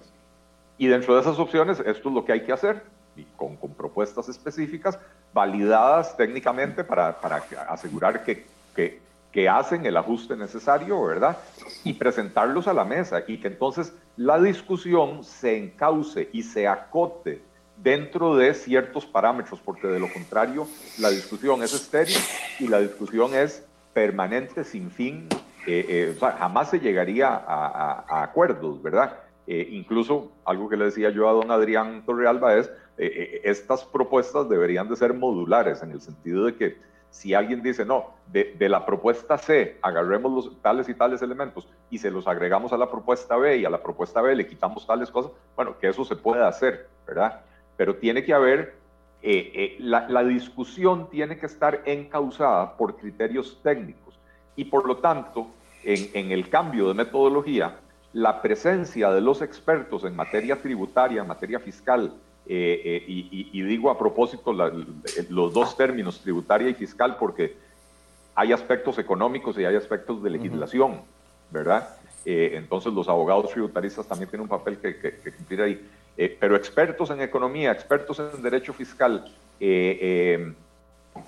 Y dentro de esas opciones, esto es lo que hay que hacer, y con, propuestas específicas, validadas técnicamente para, para asegurar que, que, que, hacen el ajuste necesario, ¿verdad? Y presentarlos a la mesa y que entonces la discusión se encauce y se acote dentro de ciertos parámetros, porque de lo contrario la discusión es estéril y la discusión es permanente, sin fin, eh, eh, jamás se llegaría a, acuerdos, ¿verdad? Eh, incluso algo que le decía yo a don Adrián Torrealba es, estas propuestas deberían de ser modulares, en el sentido de que si alguien dice, no, de, la propuesta C agarremos los tales y tales elementos y se los agregamos a la propuesta B y a la propuesta B le quitamos tales cosas, bueno, que eso se puede hacer, ¿verdad? Pero tiene que haber, eh, eh, la, discusión tiene que estar encausada por criterios técnicos y por lo tanto, en, en el cambio de metodología, la presencia de los expertos en materia tributaria, en materia fiscal, eh, eh, y, digo a propósito los dos términos, tributaria y fiscal, porque hay aspectos económicos y hay aspectos de legislación, ¿verdad? Eh, entonces los abogados tributaristas también tienen un papel que, cumplir ahí. pero expertos en economía, expertos en derecho fiscal,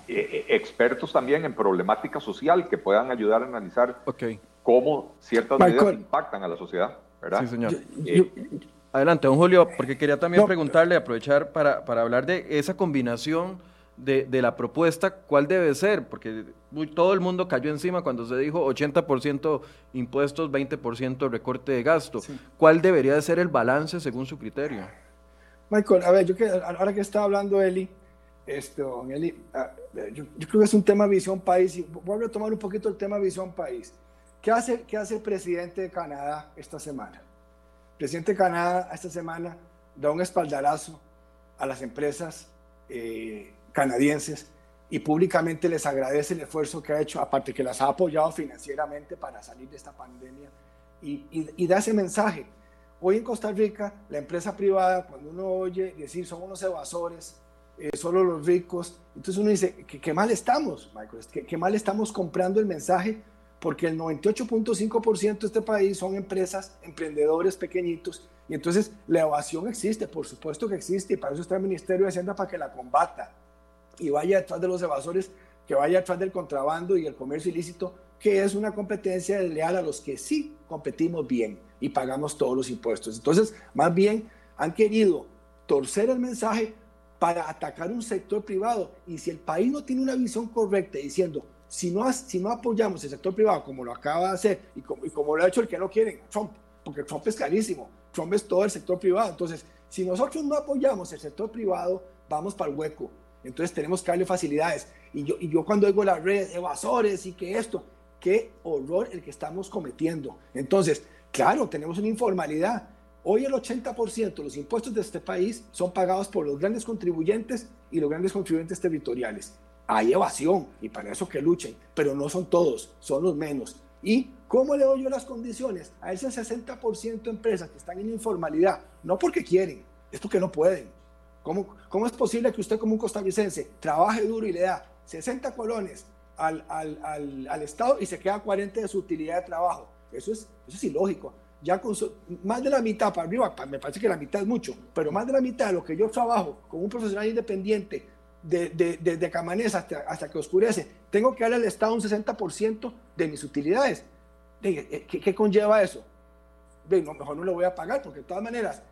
expertos también en problemática social que puedan ayudar a analizar cómo ciertas medidas impactan a la sociedad, ¿verdad? Sí, señor. Adelante, don Julio, porque quería también preguntarle, aprovechar para, para, hablar de esa combinación de, de, la propuesta, ¿cuál debe ser? Porque todo el mundo cayó encima cuando se dijo 80% impuestos, 20% recorte de gasto. ¿Cuál debería de ser el balance según su criterio? Michael, a ver, yo que, ahora que está hablando Eli, esto, Eli, ah, yo, yo, creo que es un tema visión país, y voy a tomar un poquito el tema visión país. ¿Qué hace, ¿Qué hace el presidente de Canadá esta semana? Presidente de Canadá esta semana da un espaldarazo a las empresas eh, canadienses y públicamente les agradece el esfuerzo que ha hecho, aparte que las ha apoyado financieramente para salir de esta pandemia y, y, da ese mensaje. Hoy en Costa Rica, la empresa privada, cuando uno oye decir son unos evasores, eh, solo los ricos, entonces uno dice, ¿qué, mal estamos, Michael? ¿Qué, ¿Qué mal estamos comprando el mensaje porque el 98.5% de este país son empresas, emprendedores pequeñitos, y entonces la evasión existe, por supuesto que existe, y para eso está el Ministerio de Hacienda para que la combata y vaya detrás de los evasores, que vaya detrás del contrabando y el comercio ilícito, que es una competencia desleal a los que sí competimos bien y pagamos todos los impuestos. Entonces, más bien han querido torcer el mensaje para atacar un sector privado, y si el país no tiene una visión correcta diciendo, si no, si no apoyamos el sector privado como lo acaba de hacer y como, y como lo ha hecho el que no quieren, Trump, porque Trump es carísimo, Trump es todo el sector privado. Entonces, si nosotros no apoyamos el sector privado, vamos para el hueco. Entonces tenemos que darle facilidades. Y yo, y yo cuando oigo las redes, evasores y que esto, qué horror el que estamos cometiendo. Entonces, claro, tenemos una informalidad. Hoy el 80% de los impuestos de este país son pagados por los grandes contribuyentes y los grandes contribuyentes territoriales hay evasión y para eso que luchen, pero no son todos, son los menos. ¿Y cómo le doy yo las condiciones a ese 60% de empresas que están en informalidad? No porque quieren, es porque no pueden. ¿Cómo, ¿Cómo es posible que usted como un costarricense trabaje duro y le da 60 colones al, al, al, al Estado y se queda 40 de su utilidad de trabajo? Eso es, eso es ilógico. Ya con más de la mitad para arriba, me parece que la mitad es mucho, pero más de la mitad de lo que yo trabajo como un profesional independiente desde de, de, que amanece hasta, hasta, que oscurece, tengo que darle al Estado un 60% de mis utilidades. Eh, ¿Qué, qué conlleva eso? No, mejor no lo voy a pagar porque de todas maneras,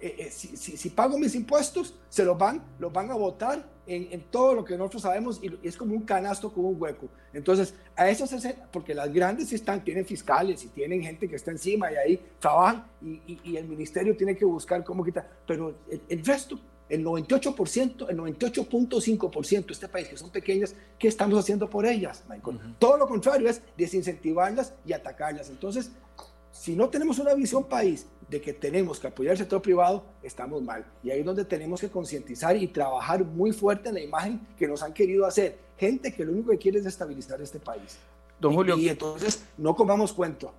eh, eh, si, si, pago mis impuestos, se los van, los van a votar en, en, todo lo que nosotros sabemos y es como un canasto con un hueco. Entonces, a eso se porque las grandes están, tienen fiscales y tienen gente que está encima y ahí trabajan y, y, y el ministerio tiene que buscar cómo quitar, pero el, el resto el 98%, el 98.5% de este país, que son pequeñas, ¿qué estamos haciendo por ellas, Michael? Todo lo contrario es desincentivarlas y atacarlas. Entonces, si no tenemos una visión país de que tenemos que apoyar el sector privado, estamos mal. Y ahí es donde tenemos que concientizar y trabajar muy fuerte en la imagen que nos han querido hacer. Gente que lo único que quiere es estabilizar este país. Don Julio. Y, y entonces no comamos cuento.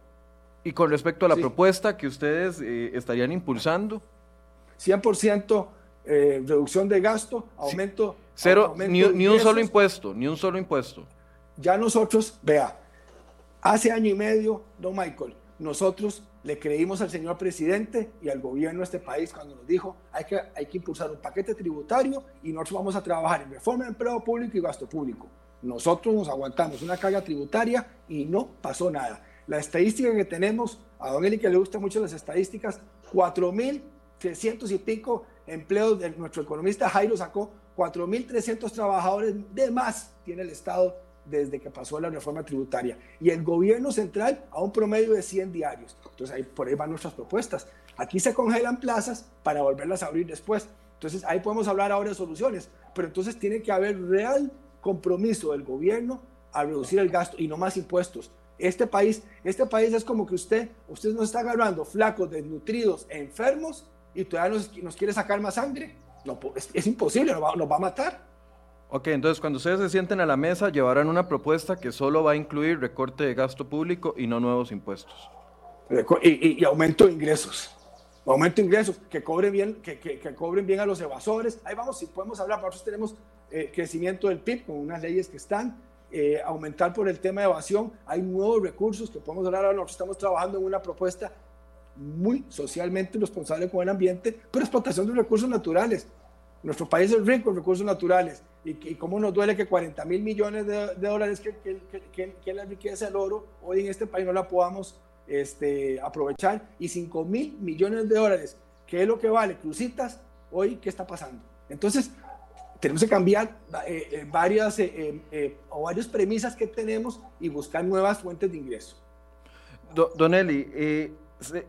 Y con respecto a la sí. propuesta que ustedes eh, estarían impulsando. 100% eh, reducción de gasto, aumento. Sí. Cero, aumento ni, ni, un solo impuesto, ni un solo impuesto. Ya nosotros, vea, hace año y medio, don Michael, nosotros le creímos al señor presidente y al gobierno de este país cuando nos dijo hay que, hay que impulsar un paquete tributario y nosotros vamos a trabajar en reforma de empleo público y gasto público. Nosotros nos aguantamos una carga tributaria y no pasó nada. La estadística que tenemos, a don Eli que le gustan mucho las estadísticas, 4.300 y pico empleos, de nuestro economista Jairo sacó 4.300 trabajadores de más tiene el Estado desde que pasó la reforma tributaria. Y el gobierno central a un promedio de 100 diarios. Entonces, ahí, por ahí van nuestras propuestas. Aquí se congelan plazas para volverlas a abrir después. Entonces, ahí podemos hablar ahora de soluciones. Pero entonces tiene que haber real compromiso del gobierno a reducir el gasto y no más impuestos. Este país, este país es como que usted, usted nos está agarrando flacos, desnutridos, enfermos y todavía nos, nos quiere sacar más sangre. No, es, es imposible, nos va, nos va a matar. Ok, entonces cuando ustedes se sienten a la mesa, llevarán una propuesta que solo va a incluir recorte de gasto público y no nuevos impuestos. Y, y, y aumento de ingresos. Aumento de ingresos, que cobren bien, que, que, que, cobren bien a los evasores. Ahí vamos, si podemos hablar, nosotros tenemos eh, crecimiento del PIB con unas leyes que están, eh, aumentar por el tema de evasión. Hay nuevos recursos que podemos hablar ahora. Nosotros estamos trabajando en una propuesta muy socialmente responsable con el ambiente, pero explotación de recursos naturales. Nuestro país es rico en recursos naturales y, y cómo nos duele que 40 mil millones de, de dólares que, que, que, que, la riqueza del oro hoy en este país no la podamos este, aprovechar y 5 mil millones de dólares, que es lo que vale Crucitas, hoy, ¿qué está pasando? Entonces, tenemos que cambiar eh, eh, varias, eh, eh, o varias premisas que tenemos y buscar nuevas fuentes de ingreso. Do, don Eli, eh, se,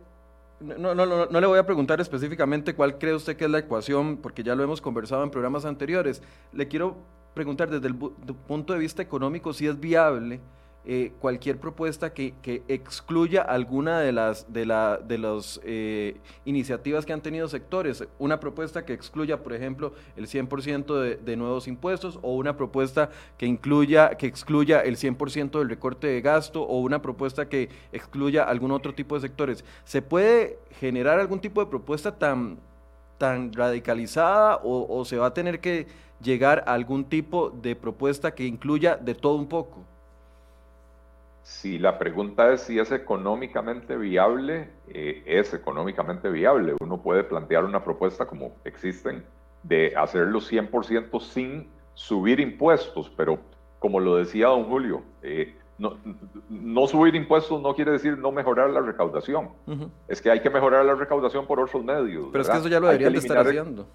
no, no, no, no, le voy a preguntar específicamente cuál cree usted que es la ecuación, porque ya lo hemos conversado en programas anteriores. Le quiero preguntar desde el punto de vista económico si es viable eh, cualquier propuesta que, excluya alguna de las de la, de los, eh, iniciativas que han tenido sectores. Una propuesta que excluya, por ejemplo, el 100% de, de, nuevos impuestos o una propuesta que, incluya, que excluya el 100% del recorte de gasto o una propuesta que excluya algún otro tipo de sectores. ¿Se puede generar algún tipo de propuesta tan, tan radicalizada o, o se va a tener que llegar a algún tipo de propuesta que incluya de todo un poco? Si la pregunta es si es económicamente viable, eh, es económicamente viable. Uno puede plantear una propuesta como existen de hacerlo 100% sin subir impuestos, pero como lo decía don Julio, eh, no, subir impuestos no quiere decir no mejorar la recaudación. Es que hay que mejorar la recaudación por otros medios. Pero es que eso ya lo deberían de estar haciendo.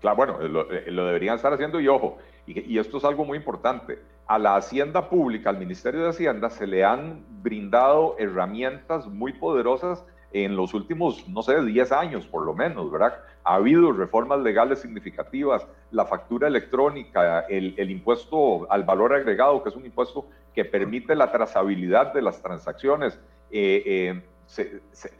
Claro, bueno, lo, eh, deberían estar haciendo y ojo, y, esto es algo muy importante. A la Hacienda Pública, al Ministerio de Hacienda, se le han brindado herramientas muy poderosas en los últimos, no sé, 10 años por lo menos, ¿verdad? Ha habido reformas legales significativas, la factura electrónica, el, impuesto al valor agregado, que es un impuesto que permite la trazabilidad de las transacciones. Eh, eh,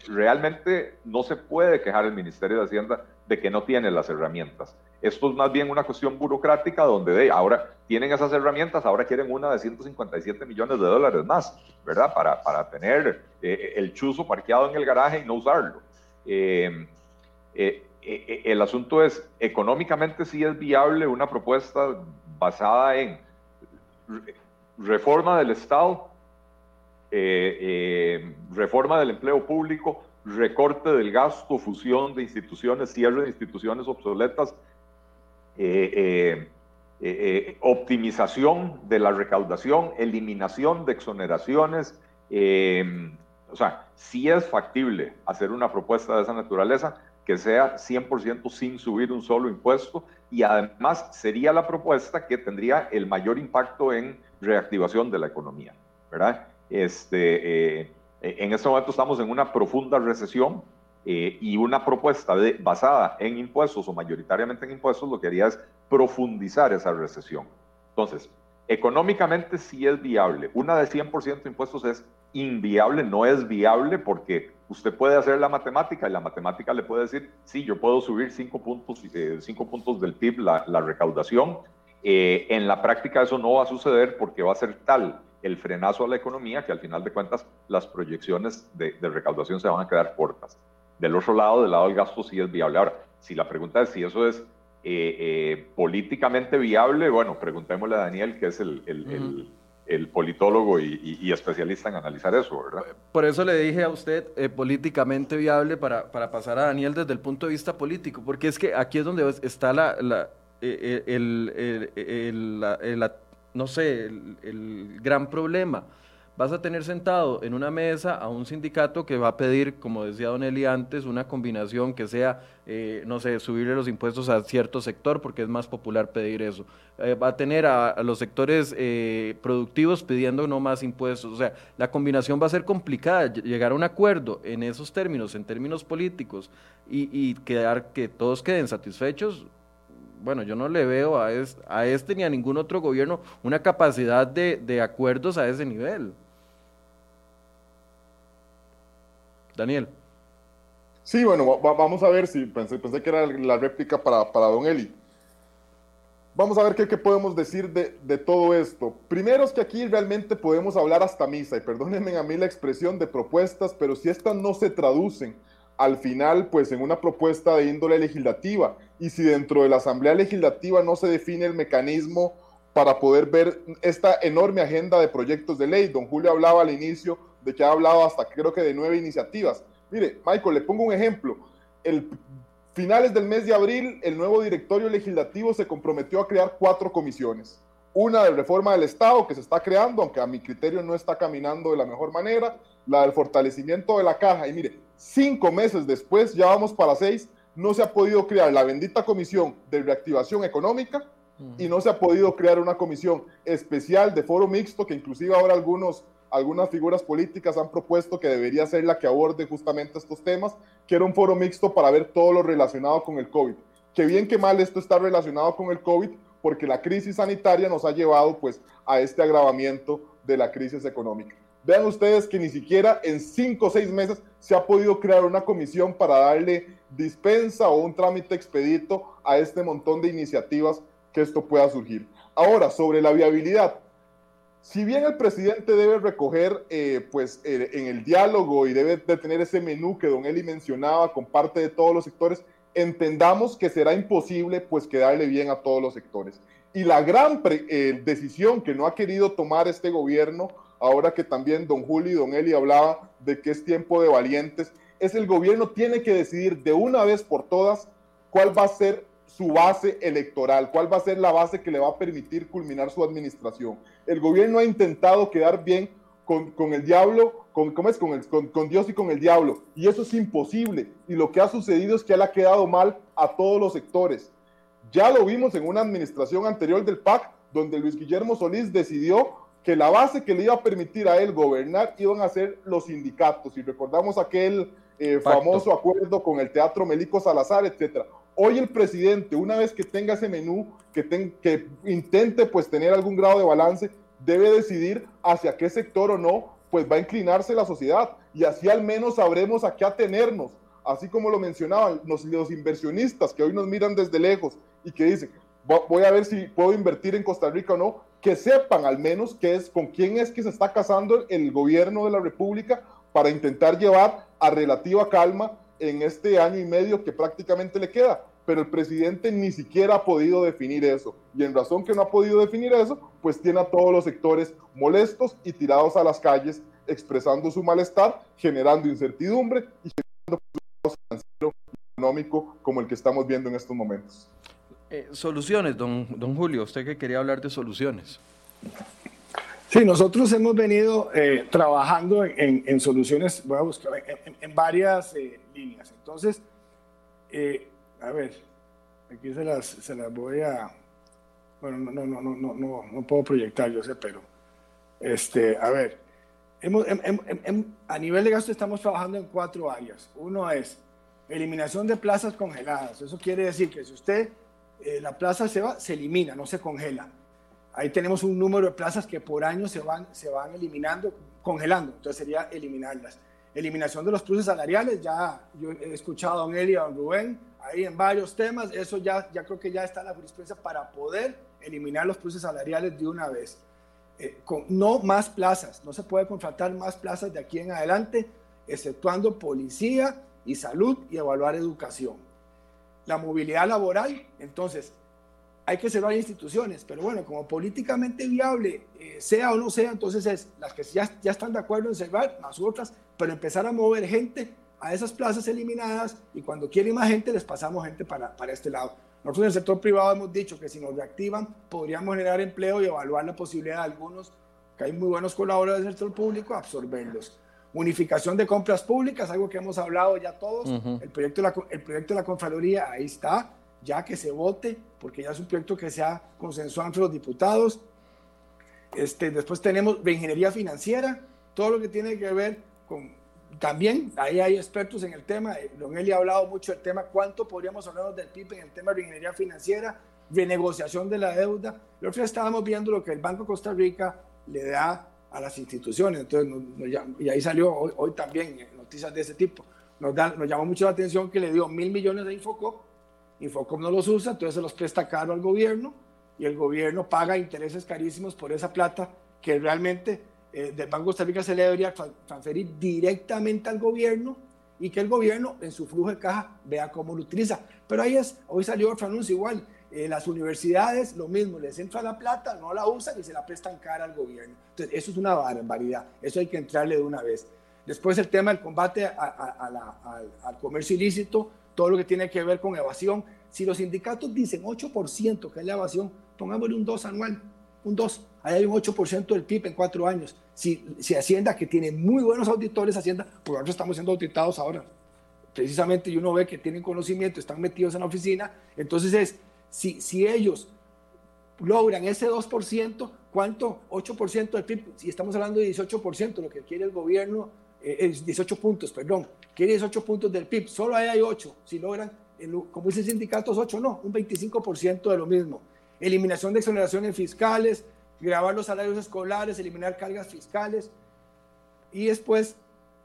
realmente no se puede quejar el Ministerio de Hacienda de que no tiene las herramientas. Esto es más bien una cuestión burocrática donde de, ahora tienen esas herramientas, ahora quieren una de 157 millones de dólares más, ¿verdad? Para, para tener eh, el chuzo parqueado en el garaje y no usarlo. Eh, eh, el asunto es, económicamente sí es viable una propuesta basada en reforma del Estado, reforma del empleo público, recorte del gasto, fusión de instituciones, cierre de instituciones obsoletas, eh, eh, eh, optimización de la recaudación, eliminación de exoneraciones. o sea, si es factible hacer una propuesta de esa naturaleza que sea 100% sin subir un solo impuesto y además sería la propuesta que tendría el mayor impacto en reactivación de la economía, ¿verdad? Este, eh, en este momento estamos en una profunda recesión eh, y una propuesta basada en impuestos o mayoritariamente en impuestos lo que haría es profundizar esa recesión. Entonces, económicamente sí es viable. Una de 100% impuestos es inviable, no es viable porque usted puede hacer la matemática y la matemática le puede decir, sí, yo puedo subir 5 puntos, eh, cinco puntos del PIB la, la recaudación. en la práctica eso no va a suceder porque va a ser tal el frenazo a la economía, que al final de cuentas las proyecciones de, recaudación se van a quedar cortas. Del otro lado, del lado del gasto sí es viable. Ahora, si la pregunta es si eso es eh, eh, políticamente viable, bueno, preguntémosle a Daniel, que es el, politólogo y, especialista en analizar eso, ¿verdad? Por eso le dije a usted eh, políticamente viable para, para, pasar a Daniel desde el punto de vista político, porque es que aquí es donde está la, la el, la no sé, el, gran problema. Vas a tener sentado en una mesa a un sindicato que va a pedir, como decía Don Eli antes, una combinación que sea, eh, no sé, subirle los impuestos a cierto sector, porque es más popular pedir eso. Eh, va a tener a, los sectores eh, productivos pidiendo no más impuestos. O sea, la combinación va a ser complicada. Llegar a un acuerdo en esos términos, en términos políticos, y, y quedar que todos queden satisfechos, bueno, yo no le veo a, este ni a ningún otro gobierno una capacidad de, acuerdos a ese nivel. Daniel. Sí, bueno, vamos a ver si pensé, pensé que era la réplica para, para don Eli. Vamos a ver qué, podemos decir de, de, todo esto. Primero es que aquí realmente podemos hablar hasta misa, y perdónenme a mí la expresión de propuestas, pero si estas no se traducen al final, pues en una propuesta de índole legislativa. Y si dentro de la Asamblea Legislativa no se define el mecanismo para poder ver esta enorme agenda de proyectos de ley, don Julio hablaba al inicio de que ha hablado hasta creo que de nueve iniciativas. Mire, Michael, le pongo un ejemplo. El finales del mes de abril, el nuevo directorio legislativo se comprometió a crear cuatro comisiones. Una de reforma del Estado que se está creando, aunque a mi criterio no está caminando de la mejor manera, la del fortalecimiento de la caja. Y mire, Cinco meses después, ya vamos para seis, no se ha podido crear la bendita comisión de reactivación económica y no se ha podido crear una comisión especial de foro mixto que inclusive ahora algunos, algunas figuras políticas han propuesto que debería ser la que aborde justamente estos temas, que era un foro mixto para ver todo lo relacionado con el COVID. Que bien que mal esto está relacionado con el COVID porque la crisis sanitaria nos ha llevado pues a este agravamiento de la crisis económica. Vean ustedes que ni siquiera en cinco o seis meses se ha podido crear una comisión para darle dispensa o un trámite expedito a este montón de iniciativas que esto pueda surgir. Ahora, sobre la viabilidad, si bien el presidente debe recoger eh, pues, eh, en el diálogo y debe de tener ese menú que don Eli mencionaba con parte de todos los sectores, entendamos que será imposible pues quedarle bien a todos los sectores. Y la gran eh, decisión que no ha querido tomar este gobierno, ahora que también don Julio y don Eli hablaba de que es tiempo de valientes, es el gobierno tiene que decidir de una vez por todas cuál va a ser su base electoral, cuál va a ser la base que le va a permitir culminar su administración. El gobierno ha intentado quedar bien con, con el diablo, con, ¿cómo es? Con, con, con, Dios y con el diablo, y eso es imposible. Y lo que ha sucedido es que él ha quedado mal a todos los sectores. Ya lo vimos en una administración anterior del PAC, donde Luis Guillermo Solís decidió que la base que le iba a permitir a él gobernar iban a ser los sindicatos. Y recordamos aquel eh, famoso acuerdo con el Teatro Melico Salazar, etcétera. Hoy el presidente, una vez que tenga ese menú, que, que intente pues tener algún grado de balance, debe decidir hacia qué sector o no, pues va a inclinarse la sociedad y así al menos sabremos a qué atenernos. Así como lo mencionaban los, los inversionistas que hoy nos miran desde lejos y que dicen, voy a ver si puedo invertir en Costa Rica o no, que sepan al menos qué es, con quién es que se está casando el gobierno de la República para intentar llevar a relativa calma en este año y medio que prácticamente le queda. Pero el presidente ni siquiera ha podido definir eso. Y en razón que no ha podido definir eso, pues tiene a todos los sectores molestos y tirados a las calles, expresando su malestar, generando incertidumbre y generando económico como el que estamos viendo en estos momentos. Eh, soluciones, don, don Julio, usted que quería hablar de soluciones. Sí, nosotros hemos venido eh, trabajando en, en, soluciones, voy a buscar, en, en varias eh, líneas. Entonces, eh, a ver, aquí se las, se las voy a, bueno, no, no, no, no, no, no puedo proyectar, yo sé, pero, este, a ver, hemos, a nivel de gasto estamos trabajando en cuatro áreas. Uno es eliminación de plazas congeladas. Eso quiere decir que si usted, la plaza se va, se elimina, no se congela Ahí tenemos un número de plazas que por año se van, se van eliminando, congelando. Entonces sería eliminarlas. Eliminación de los pluses salariales, ya he escuchado a don Eli y a don Rubén ahí en varios temas. Eso ya, ya creo que ya está la jurisprudencia para poder eliminar los pluses salariales de una vez. Eh, no más plazas, no se puede contratar más plazas de aquí en adelante, exceptuando policía y salud y evaluar educación. La movilidad laboral, entonces, hay que cerrar instituciones, pero bueno, como políticamente viable, eh, sea o no sea, entonces es las que ya, ya están de acuerdo en cerrar, más otras, pero empezar a mover gente a esas plazas eliminadas y cuando quieren más gente les pasamos gente para, para este lado. Nosotros en el sector privado hemos dicho que si nos reactivan podríamos generar empleo y evaluar la posibilidad de algunos, que hay muy buenos colaboradores del sector público, absorberlos. Unificación de compras públicas, algo que hemos hablado ya todos. el, proyecto de la, el proyecto de la Contraloría, ahí está ya que se vote, porque ya es un proyecto que se ha consensuado entre los diputados. Este, después tenemos ingeniería financiera, todo lo que tiene que ver con, también ahí hay expertos en el tema, Don Eli ha hablado mucho del tema, cuánto podríamos hablar del PIB en el tema de ingeniería financiera, renegociación de la deuda. El otro día estábamos viendo lo que el Banco de Costa Rica le da a las instituciones, entonces, y ahí salió hoy, también noticias de ese tipo. Nos, da, nos llamó mucho la atención que le dio mil millones de Infocop Infocom no los usa, entonces se los presta caro al gobierno y el gobierno paga intereses carísimos por esa plata que realmente eh, del Banco de Costa Rica se le debería transferir directamente al gobierno y que el gobierno en su flujo de caja vea cómo lo utiliza. Pero ahí es, hoy salió otro anuncio igual, eh, las universidades lo mismo, les entra la plata, no la usan y se la prestan cara al gobierno. Entonces eso es una barbaridad, eso hay que entrarle de una vez. Después el tema del combate al comercio ilícito, todo lo que tiene que ver con evasión. Si los sindicatos dicen 8% que es la evasión, pongámosle un 2 anual, un 2. Ahí hay un 8% del PIB en cuatro años. Si, si Hacienda, que tiene muy buenos auditores, Hacienda, porque nosotros estamos siendo auditados ahora, precisamente, y uno ve que tienen conocimiento, están metidos en la oficina, entonces es, si, si ellos logran ese 2%, ¿cuánto? 8% del PIB, si estamos hablando de 18%, lo que quiere el gobierno eh, es 18 puntos, perdón, quiere 18 puntos del PIB, solo ahí hay 8, si logran, como dicen sindicatos, 8 no, un 25% de lo mismo. Eliminación de exoneraciones fiscales, grabar los salarios escolares, eliminar cargas fiscales. Y después,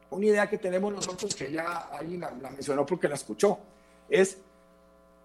una idea que tenemos nosotros, que ya alguien la, mencionó porque la escuchó, es,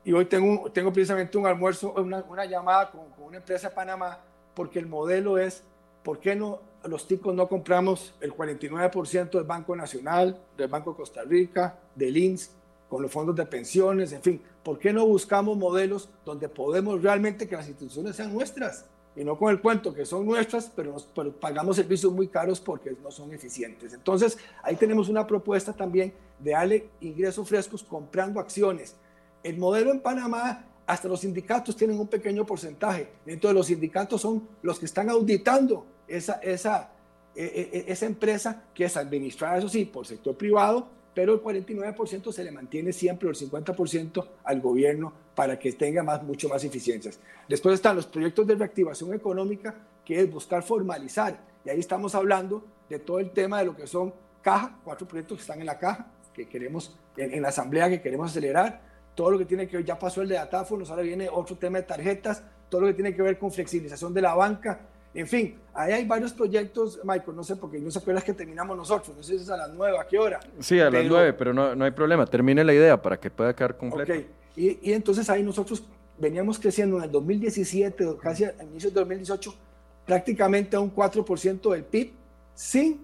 y hoy tengo, tengo precisamente un almuerzo, una, una llamada con, con, una empresa de Panamá, porque el modelo es, ¿por qué no los ticos no compramos el 49% del Banco Nacional, del Banco de Costa Rica, del INS, con los fondos de pensiones, en fin? ¿Por qué no buscamos modelos donde podemos realmente que las instituciones sean nuestras? y no con el cuento que son nuestras, pero, nos, pagamos servicios muy caros porque no son eficientes. Entonces, ahí tenemos una propuesta también de darle ingresos frescos comprando acciones. El modelo en Panamá, hasta los sindicatos tienen un pequeño porcentaje. De los sindicatos son los que están auditando esa, esa, e, e, e, esa empresa que es administrada, eso sí, por sector privado, pero el 49% se le mantiene siempre, el 50% al gobierno para que tenga más, mucho más eficiencias. Después están los proyectos de reactivación económica, que es buscar formalizar, y ahí estamos hablando de todo el tema de lo que son caja, cuatro proyectos que están en la caja, que queremos, en, la asamblea que queremos acelerar, todo lo que tiene que ver, ya pasó el de datáfonos, ahora viene otro tema de tarjetas, todo lo que tiene que ver con flexibilización de la banca, en fin, ahí hay varios proyectos, Michael, no sé, porque no se acuerdas que terminamos nosotros, no sé si es a las nueve, ¿a qué hora? Sí, a las nueve, pero no, no, hay problema, termine la idea para que pueda quedar completa. Ok, y, y, entonces ahí nosotros veníamos creciendo en el 2017, casi a inicios de 2018, prácticamente a un 4% del PIB, sin,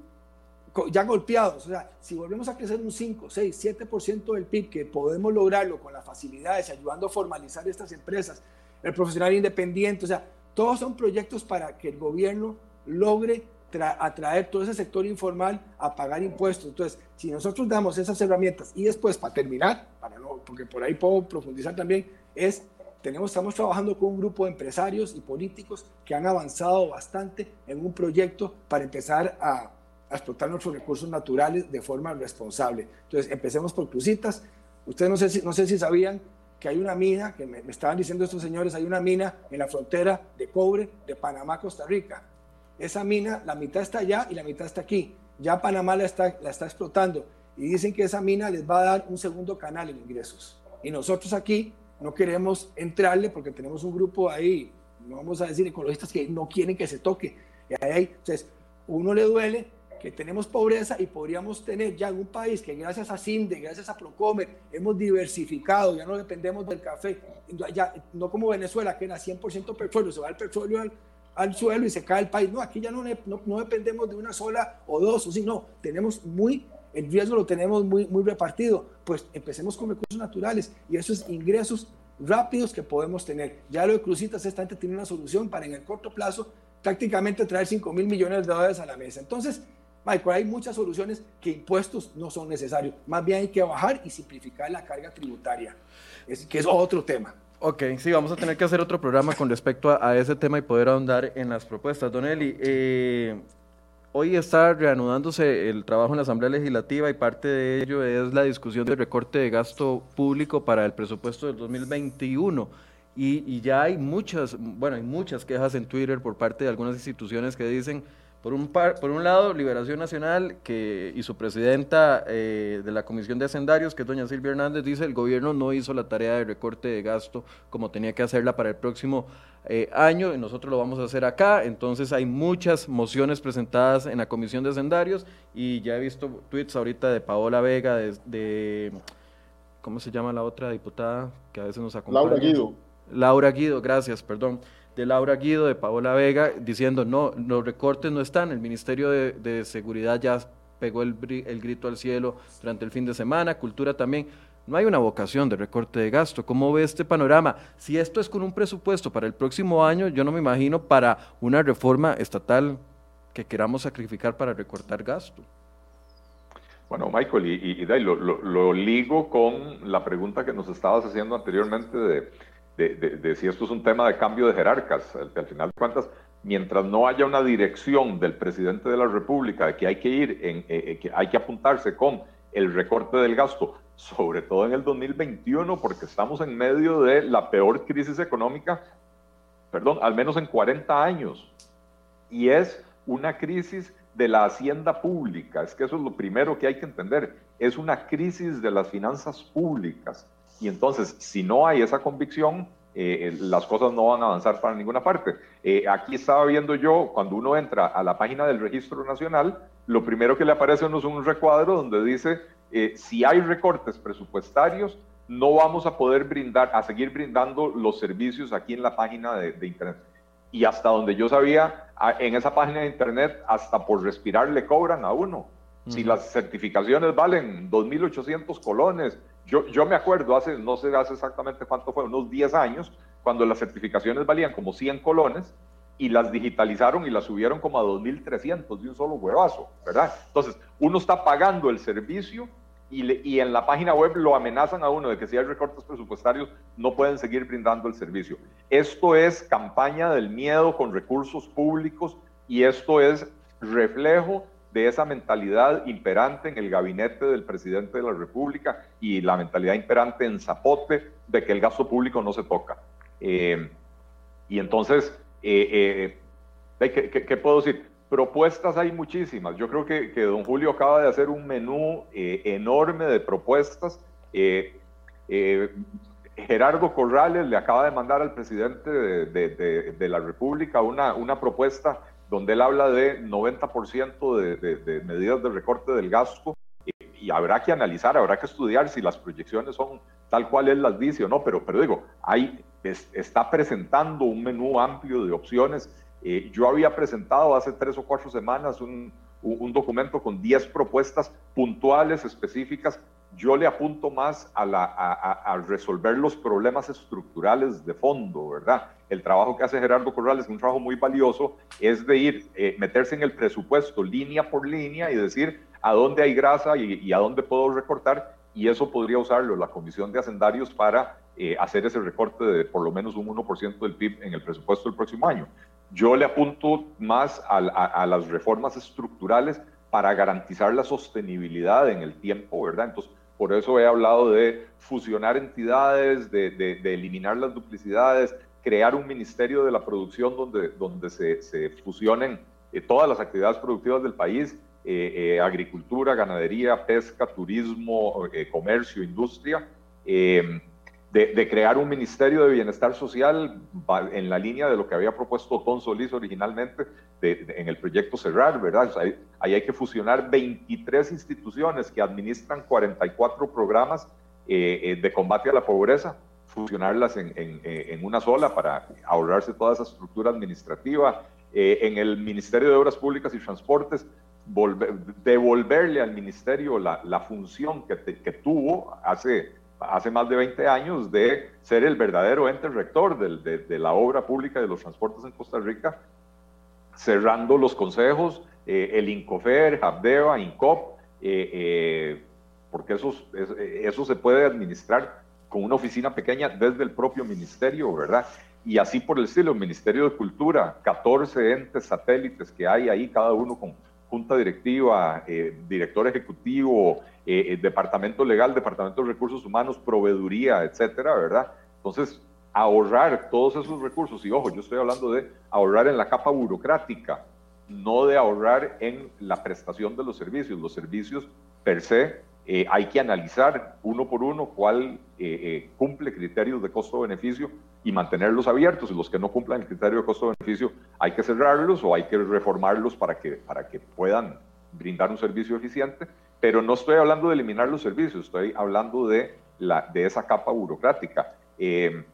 ya golpeados, o sea, si volvemos a crecer un 5, 6, 7% del PIB, que podemos lograrlo con las facilidades, ayudando a formalizar estas empresas, el profesional independiente, o sea, todos son proyectos para que el gobierno logre atraer todo ese sector informal a pagar impuestos. Entonces, si nosotros damos esas herramientas y después, para terminar, para no, porque por ahí puedo profundizar también, es, tenemos, estamos trabajando con un grupo de empresarios y políticos que han avanzado bastante en un proyecto para empezar a, explotar nuestros recursos naturales de forma responsable. Entonces, empecemos por Crucitas. Ustedes no sé si, no sé si sabían que hay una mina, que me, estaban diciendo estos señores, hay una mina en la frontera de cobre de Panamá, Costa Rica. Esa mina, la mitad está allá y la mitad está aquí. Ya Panamá la está, la está explotando y dicen que esa mina les va a dar un segundo canal en ingresos. Y nosotros aquí no queremos entrarle porque tenemos un grupo ahí, no vamos a decir ecologistas, que no quieren que se toque. Y ahí, entonces, uno le duele que tenemos pobreza y podríamos tener ya en un país que gracias a CINDE, gracias a Procomer, hemos diversificado, ya no dependemos del café, ya, no como Venezuela, que era 100% petróleo, se va el petróleo al, al, suelo y se cae el país. No, aquí ya no, no, no, dependemos de una sola o dos, o sí, no, tenemos muy, el riesgo lo tenemos muy, muy repartido. Pues empecemos con recursos naturales y esos ingresos rápidos que podemos tener. Ya lo de Crucitas, esta gente tiene una solución para en el corto plazo prácticamente traer 5 mil millones de dólares a la mesa. Entonces, Michael, hay muchas soluciones que impuestos no son necesarios. Más bien hay que bajar y simplificar la carga tributaria, es, que es otro tema. Ok, sí, vamos a tener que hacer otro programa con respecto a, ese tema y poder ahondar en las propuestas. Don Eli, eh, hoy está reanudándose el trabajo en la Asamblea Legislativa y parte de ello es la discusión del recorte de gasto público para el presupuesto del 2021. Y, y ya hay muchas, bueno, hay muchas quejas en Twitter por parte de algunas instituciones que dicen por un, por un lado, Liberación Nacional que, y su presidenta eh, de la Comisión de Hacendarios, que es doña Silvia Hernández, dice el gobierno no hizo la tarea de recorte de gasto como tenía que hacerla para el próximo eh, año y nosotros lo vamos a hacer acá. Entonces hay muchas mociones presentadas en la Comisión de Hacendarios y ya he visto tweets ahorita de Paola Vega, de, de ¿cómo se llama la otra diputada que a veces nos acompaña? Laura Guido. Laura Guido, gracias, perdón de Laura Guido, de Paola Vega, diciendo, no, los recortes no están, el Ministerio de, Seguridad ya pegó el, el, grito al cielo durante el fin de semana, Cultura también. No hay una vocación de recorte de gasto. ¿Cómo ve este panorama? Si esto es con un presupuesto para el próximo año, yo no me imagino para una reforma estatal que queramos sacrificar para recortar gasto. Bueno, Michael, y, y, lo, lo, ligo con la pregunta que nos estabas haciendo anteriormente de de, si esto es un tema de cambio de jerarcas. Al, al, final de cuentas, mientras no haya una dirección del presidente de la República de que hay que ir, en, eh, eh, que hay que apuntarse con el recorte del gasto, sobre todo en el 2021, porque estamos en medio de la peor crisis económica, perdón, al menos en 40 años. Y es una crisis de la hacienda pública, es que eso es lo primero que hay que entender, es una crisis de las finanzas públicas y entonces, si no hay esa convicción, eh, las cosas no van a avanzar para ninguna parte. Eh, aquí estaba viendo yo, cuando uno entra a la página del Registro Nacional, lo primero que le aparece uno es un recuadro donde dice, eh, si hay recortes presupuestarios, no vamos a poder brindar, a seguir brindando los servicios aquí en la página de, Internet. Y hasta donde yo sabía, en esa página de Internet, hasta por respirar le cobran a uno. Si las certificaciones valen 2.800 colones, yo, me acuerdo hace, no sé hace exactamente cuánto fue, unos 10 años, cuando las certificaciones valían como 100 colones y las digitalizaron y las subieron como a 2.300 de un solo huevazo, ¿verdad? Entonces, uno está pagando el servicio y, en la página web lo amenazan a uno de que si hay recortes presupuestarios no pueden seguir brindando el servicio. Esto es campaña del miedo con recursos públicos y esto es reflejo de esa mentalidad imperante en el gabinete del presidente de la República y la mentalidad imperante en Zapote de que el gasto público no se toca. Eh, y entonces, eh, eh, ¿qué, puedo decir? Propuestas hay muchísimas. Yo creo que, don Julio acaba de hacer un menú enorme de propuestas. Gerardo Corrales le acaba de mandar al presidente de, la República una, una propuesta donde él habla de 90% de, medidas de recorte del gasto y, habrá que analizar, habrá que estudiar si las proyecciones son tal cual él las dice o no, pero, pero digo, hay, está presentando un menú amplio de opciones. Eh, yo había presentado hace tres o cuatro semanas un, un documento con 10 propuestas puntuales, específicas. Yo le apunto más a, a, resolver los problemas estructurales de fondo, ¿verdad? El trabajo que hace Gerardo Corrales, un trabajo muy valioso, es de ir, eh, meterse en el presupuesto línea por línea y decir a dónde hay grasa y, a dónde puedo recortar, y eso podría usarlo la Comisión de Hacendarios para eh, hacer ese recorte de por lo menos un 1% del PIB en el presupuesto del próximo año. Yo le apunto más a, las reformas estructurales para garantizar la sostenibilidad en el tiempo, ¿verdad? Entonces, por eso he hablado de fusionar entidades, de, eliminar las duplicidades, crear un ministerio de la producción donde, donde se, fusionen eh, todas las actividades productivas del país, eh, eh, agricultura, ganadería, pesca, turismo, comercio, industria de, crear un Ministerio de Bienestar Social en la línea de lo que había propuesto Ton Solís originalmente en el proyecto Cerrar, ¿verdad? ahí, hay que fusionar 23 instituciones que administran 44 programas eh, eh, de combate a la pobreza, fusionarlas en, en, una sola para ahorrarse toda esa estructura administrativa. Eh, en el Ministerio de Obras Públicas y Transportes, devolverle al ministerio la, la función que, que tuvo hace hace más de 20 años de ser el verdadero ente rector de, la obra pública de los transportes en Costa Rica, cerrando los consejos, eh, el INCOFER, Habdeba, INCOP, eh, eh, porque eso, eso se puede administrar con una oficina pequeña desde el propio ministerio, ¿verdad? Y así por el estilo, Ministerio de Cultura, 14 entes satélites que hay ahí, cada uno con junta directiva, eh, director ejecutivo, eh, eh, departamento legal, departamento de recursos humanos, proveeduría, etcétera, ¿verdad? Entonces, ahorrar todos esos recursos, y ojo, yo estoy hablando de ahorrar en la capa burocrática, no de ahorrar en la prestación de los servicios. Los servicios per se hay que analizar uno por uno cuál cumple criterios de costo-beneficio y mantenerlos abiertos los que no cumplan el criterio de costo-beneficio hay que cerrarlos o hay que reformarlos para que, para que puedan brindar un servicio eficiente, pero no estoy hablando de eliminar los servicios, estoy hablando de, la, de esa capa burocrática. Eh,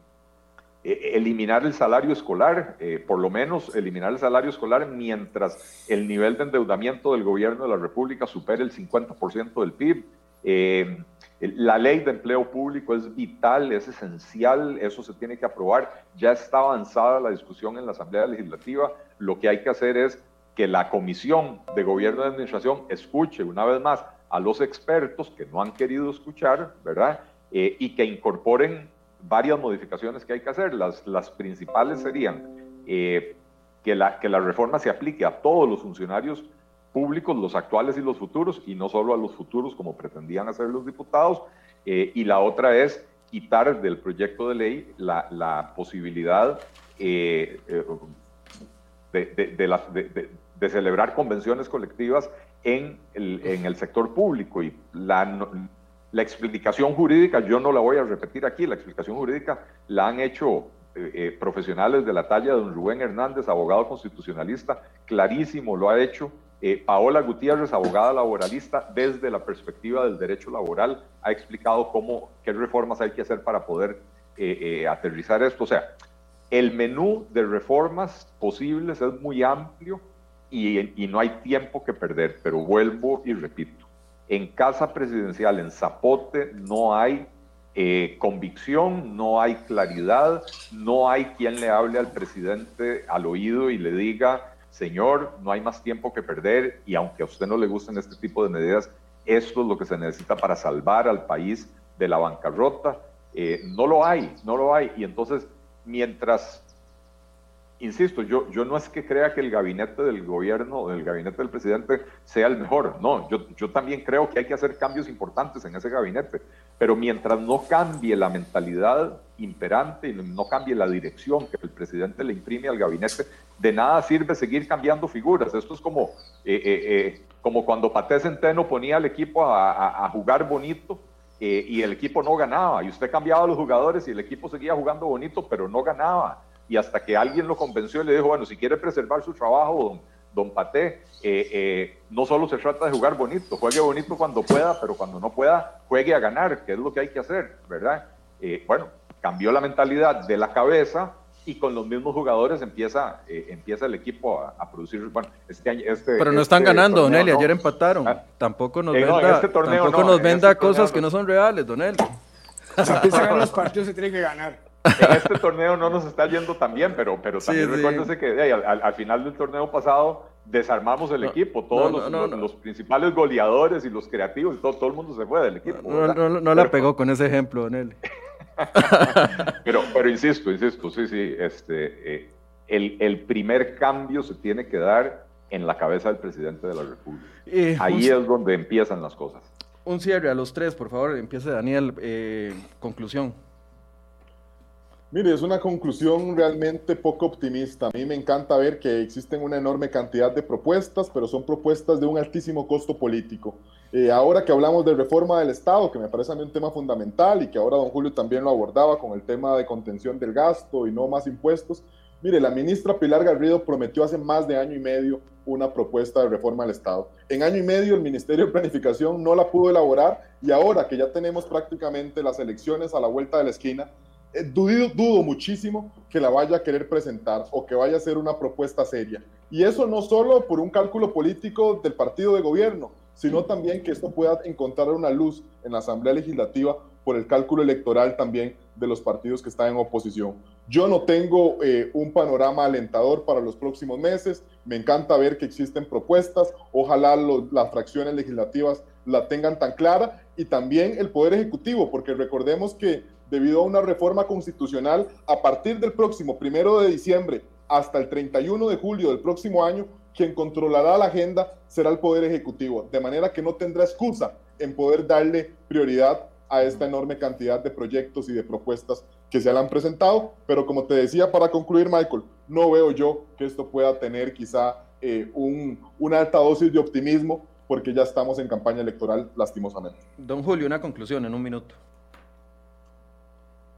eh, eliminar el salario escolar, eh, por lo menos eliminar el salario escolar mientras el nivel de endeudamiento del gobierno de la República supere el 50% del PIB. La ley de empleo público es vital, es esencial, eso se tiene que aprobar. Ya está avanzada la discusión en la Asamblea Legislativa. Lo que hay que hacer es que la Comisión de Gobierno de Administración escuche una vez más a los expertos que no han querido escuchar, ¿verdad? Eh, y que incorporen varias modificaciones que hay que hacer. Las, las principales serían eh, que, la, que la reforma se aplique a todos los funcionarios públicos, los actuales y los futuros, y no solo a los futuros como pretendían hacer los diputados. Eh, y la otra es quitar del proyecto de ley la, posibilidad eh, eh, de, celebrar convenciones colectivas en el, sector público. Y la, explicación jurídica yo no la voy a repetir aquí, la explicación jurídica la han hecho profesionales de la talla de don Rubén Hernández, abogado constitucionalista, clarísimo lo ha hecho. Eh, Paola Gutiérrez, abogada laboralista, desde la perspectiva del derecho laboral, ha explicado cómo, qué reformas hay que hacer para poder aterrizar esto. O sea, el menú de reformas posibles es muy amplio y, no hay tiempo que perder, pero vuelvo y repito, en Casa Presidencial, en Zapote, no hay eh, convicción, no hay claridad, no hay quien le hable al presidente al oído y le diga, señor, no hay más tiempo que perder y aunque a usted no le gusten este tipo de medidas, esto es lo que se necesita para salvar al país de la bancarrota. Eh, no lo hay, no lo hay. Y entonces, mientras insisto, yo, yo no es que crea que el gabinete del gobierno, el gabinete del presidente sea el mejor, no, yo, yo también creo que hay que hacer cambios importantes en ese gabinete, pero mientras no cambie la mentalidad imperante y no cambie la dirección que el presidente le imprime al gabinete, de nada sirve seguir cambiando figuras. Esto es como, eh, eh, eh, como cuando Paté Centeno ponía al equipo a, jugar bonito y el equipo no ganaba, y usted cambiaba a los jugadores y el equipo seguía jugando bonito, pero no ganaba y hasta que alguien lo convenció y le dijo, bueno, si quiere preservar su trabajo, don, don Paté, no solo se trata de jugar bonito, juegue bonito cuando pueda, pero cuando no pueda, juegue a ganar, que es lo que hay que hacer, ¿verdad? Bueno, cambió la mentalidad de la cabeza y con los mismos jugadores empieza, empieza el equipo a, producir. Bueno, este año, este, pero no están este ganando, Don Eli, ayer empataron. Ah, tampoco nos venda, este tampoco nos venda cosas que no son reales, Don Eli. Si ganar los partidos, se tiene que ganar en este torneo no nos está yendo tan bien, pero, pero también recuérdese que al, final del torneo pasado desarmamos el equipo, todos los, principales goleadores y los creativos, todo, todo el mundo se fue del equipo. No, la pegó con ese ejemplo, Nelly. pero, pero insisto, insisto, sí, sí, este, eh, el, el, primer cambio se tiene que dar en la cabeza del presidente de la República. Eh, Ahí es donde empiezan las cosas. Un cierre a los tres, por favor, empiece Daniel, eh, conclusión. Mire, es una conclusión realmente poco optimista. A mí me encanta ver que existen una enorme cantidad de propuestas, pero son propuestas de un altísimo costo político. Eh, ahora que hablamos de reforma del Estado, que me parece a mí un tema fundamental y que ahora don Julio también lo abordaba con el tema de contención del gasto y no más impuestos, mire, la ministra Pilar Garrido prometió hace más de año y medio una propuesta de reforma del Estado. En año y medio el Ministerio de Planificación no la pudo elaborar y ahora que ya tenemos prácticamente las elecciones a la vuelta de la esquina, eh, dudo, dudo muchísimo que la vaya a querer presentar o que vaya a ser una propuesta seria. Y eso no solo por un cálculo político del partido de gobierno, sino también que esto pueda encontrar una luz en la Asamblea Legislativa por el cálculo electoral también de los partidos que están en oposición. Yo no tengo eh, un panorama alentador para los próximos meses, me encanta ver que existen propuestas, ojalá las fracciones legislativas la tengan tan clara y también el Poder Ejecutivo, porque recordemos que debido a una reforma constitucional, a partir del próximo primero de diciembre hasta el 31 de julio del próximo año, quien controlará la agenda será el Poder Ejecutivo, de manera que no tendrá excusa en poder darle prioridad a esta enorme cantidad de proyectos y de propuestas que se han presentado. Pero como te decía, para concluir, Michael, no veo yo que esto pueda tener quizá eh, un, una alta dosis de optimismo, porque ya estamos en campaña electoral, lastimosamente. Don Julio, una conclusión en un minuto.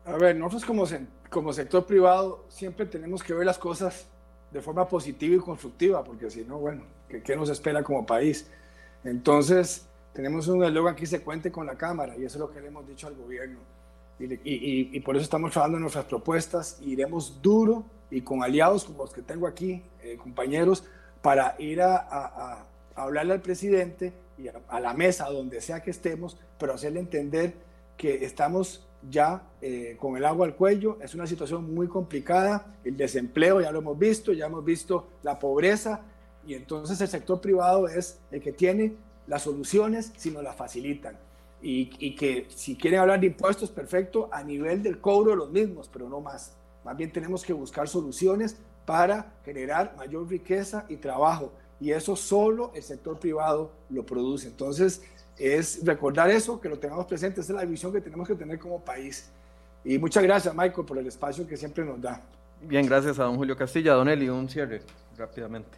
A ver, nosotros como, como sector privado siempre tenemos que ver las cosas de forma positiva y constructiva, porque si no, bueno, ¿qué, nos espera como país? Entonces, tenemos un eslogan que se cuente con la Cámara, y eso es lo que le hemos dicho al gobierno. Y, y, por eso estamos trabajando en nuestras propuestas, iremos duro y con aliados como los que tengo aquí, eh, compañeros, para ir a, a, hablarle al presidente y a, a la mesa, donde sea que estemos, pero hacerle entender que estamos ya eh, con el agua al cuello, es una situación muy complicada, el desempleo ya lo hemos visto, ya hemos visto la pobreza y entonces el sector privado es el que tiene las soluciones si nos las facilitan. Y, y, que si quieren hablar de impuestos, perfecto, a nivel del cobro los mismos, pero no más. Más bien tenemos que buscar soluciones para generar mayor riqueza y trabajo. Y eso solo el sector privado lo produce. Entonces, es recordar eso, que lo tengamos presente, esa es la visión que tenemos que tener como país. Y muchas gracias, Michael, por el espacio que siempre nos da. Bien, gracias a don Julio Castilla. Don Eli, un cierre rápidamente.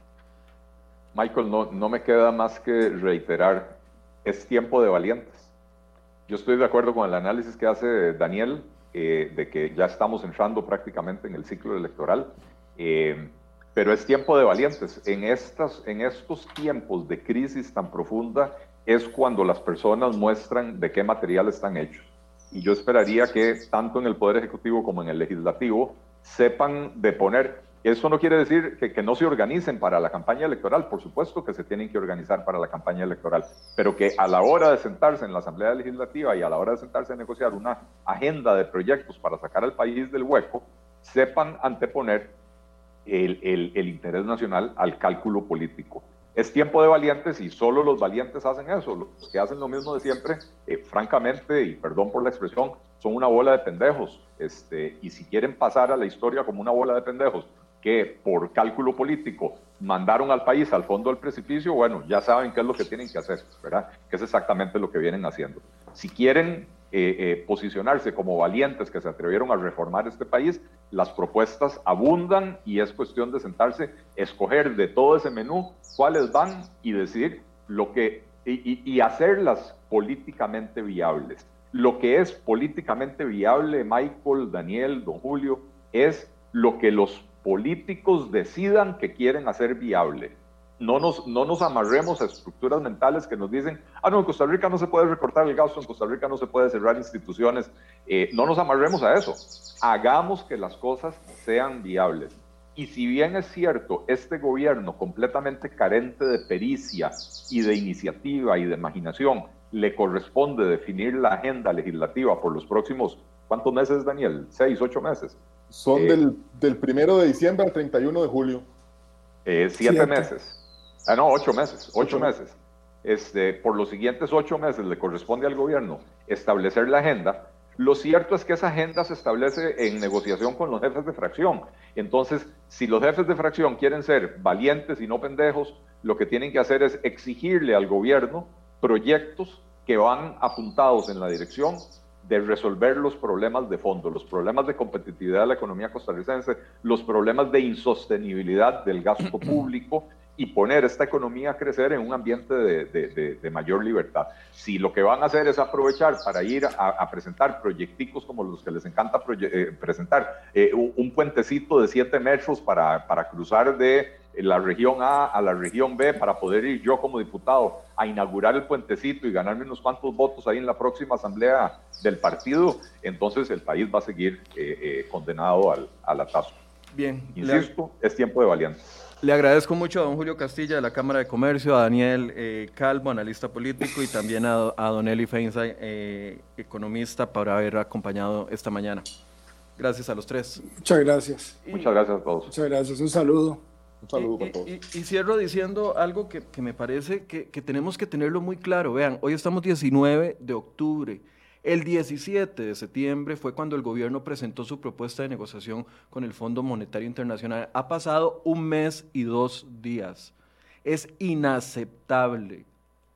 Michael, no, no me queda más que reiterar, es tiempo de valientes. Yo estoy de acuerdo con el análisis que hace Daniel, eh, de que ya estamos entrando prácticamente en el ciclo electoral, eh, pero es tiempo de valientes. En, estas, en estos tiempos de crisis tan profunda es cuando las personas muestran de qué material están hechos. Y yo esperaría que tanto en el Poder Ejecutivo como en el Legislativo sepan de poner eso no quiere decir que, no se organicen para la campaña electoral, por supuesto que se tienen que organizar para la campaña electoral, pero que a la hora de sentarse en la Asamblea Legislativa y a la hora de sentarse a negociar una agenda de proyectos para sacar al país del hueco, sepan anteponer el, el interés nacional al cálculo político. Es tiempo de valientes y solo los valientes hacen eso. Los que hacen lo mismo de siempre, eh, francamente, y perdón por la expresión, son una bola de pendejos. Este, y si quieren pasar a la historia como una bola de pendejos que por cálculo político mandaron al país al fondo del precipicio, bueno, ya saben qué es lo que tienen que hacer, ¿verdad? Que es exactamente lo que vienen haciendo. Si quieren eh, eh, posicionarse como valientes que se atrevieron a reformar este país, las propuestas abundan y es cuestión de sentarse, escoger de todo ese menú cuáles van y decidir lo que y, y hacerlas políticamente viables. Lo que es políticamente viable, Michael, Daniel, don Julio, es lo que los políticos decidan que quieren hacer viable. No nos, no nos amarremos a estructuras mentales que nos dicen, ah, no, en Costa Rica no se puede recortar el gasto, en Costa Rica no se puede cerrar instituciones. Eh, no nos amarremos a eso. Hagamos que las cosas sean viables. Y si bien es cierto, este gobierno completamente carente de pericia y de iniciativa y de imaginación, le corresponde definir la agenda legislativa por los próximos, ¿cuántos meses, Daniel? ¿Seis, ocho meses? Son eh, del, del, primero de diciembre al 31 de julio. Eh, siete, meses. Ah, no, ocho meses. Ocho, meses. Este, por los siguientes ocho meses le corresponde al gobierno establecer la agenda. Lo cierto es que esa agenda se establece en negociación con los jefes de fracción. Entonces, si los jefes de fracción quieren ser valientes y no pendejos, lo que tienen que hacer es exigirle al gobierno proyectos que van apuntados en la dirección de resolver los problemas de fondo, los problemas de competitividad de la economía costarricense, los problemas de insostenibilidad del gasto público y poner esta economía a crecer en un ambiente de, mayor libertad. Si lo que van a hacer es aprovechar para ir a, presentar proyecticos como los que les encanta eh, presentar, eh, un puentecito de 7 metros para, para cruzar de la región A a la región B para poder ir yo como diputado a inaugurar el puentecito y ganarme unos cuantos votos ahí en la próxima asamblea del partido, entonces el país va a seguir eh, eh, condenado al, al atazo. Bien. Insisto, es tiempo de valientes. Le agradezco mucho a don Julio Castilla de la Cámara de Comercio, a Daniel eh, Calvo, analista político, y también a, a don Eli Feinza, economista, por haber acompañado esta mañana. Gracias a los tres. Muchas gracias. Muchas gracias a todos. Muchas gracias. Un saludo. Un saludo para todos. Y, cierro diciendo algo que, me parece que, tenemos que tenerlo muy claro. Vean, hoy estamos 19 de octubre. El 17 de septiembre fue cuando el gobierno presentó su propuesta de negociación con el Fondo Monetario Internacional. Ha pasado un mes y dos días. Es inaceptable.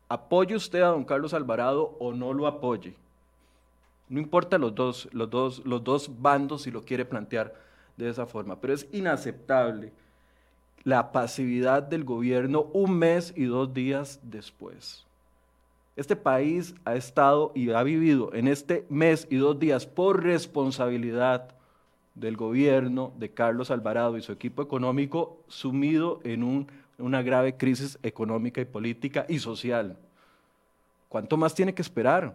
Apoye usted a don Carlos Alvarado o no lo apoye. No importa los dos, los dos, los dos bandos si lo quiere plantear de esa forma, pero es inaceptable la pasividad del gobierno un mes y dos días después. Este país ha estado y ha vivido en este mes y dos días por responsabilidad del gobierno de Carlos Alvarado y su equipo económico sumido en una grave crisis económica y política y social. ¿Cuánto más tiene que esperar?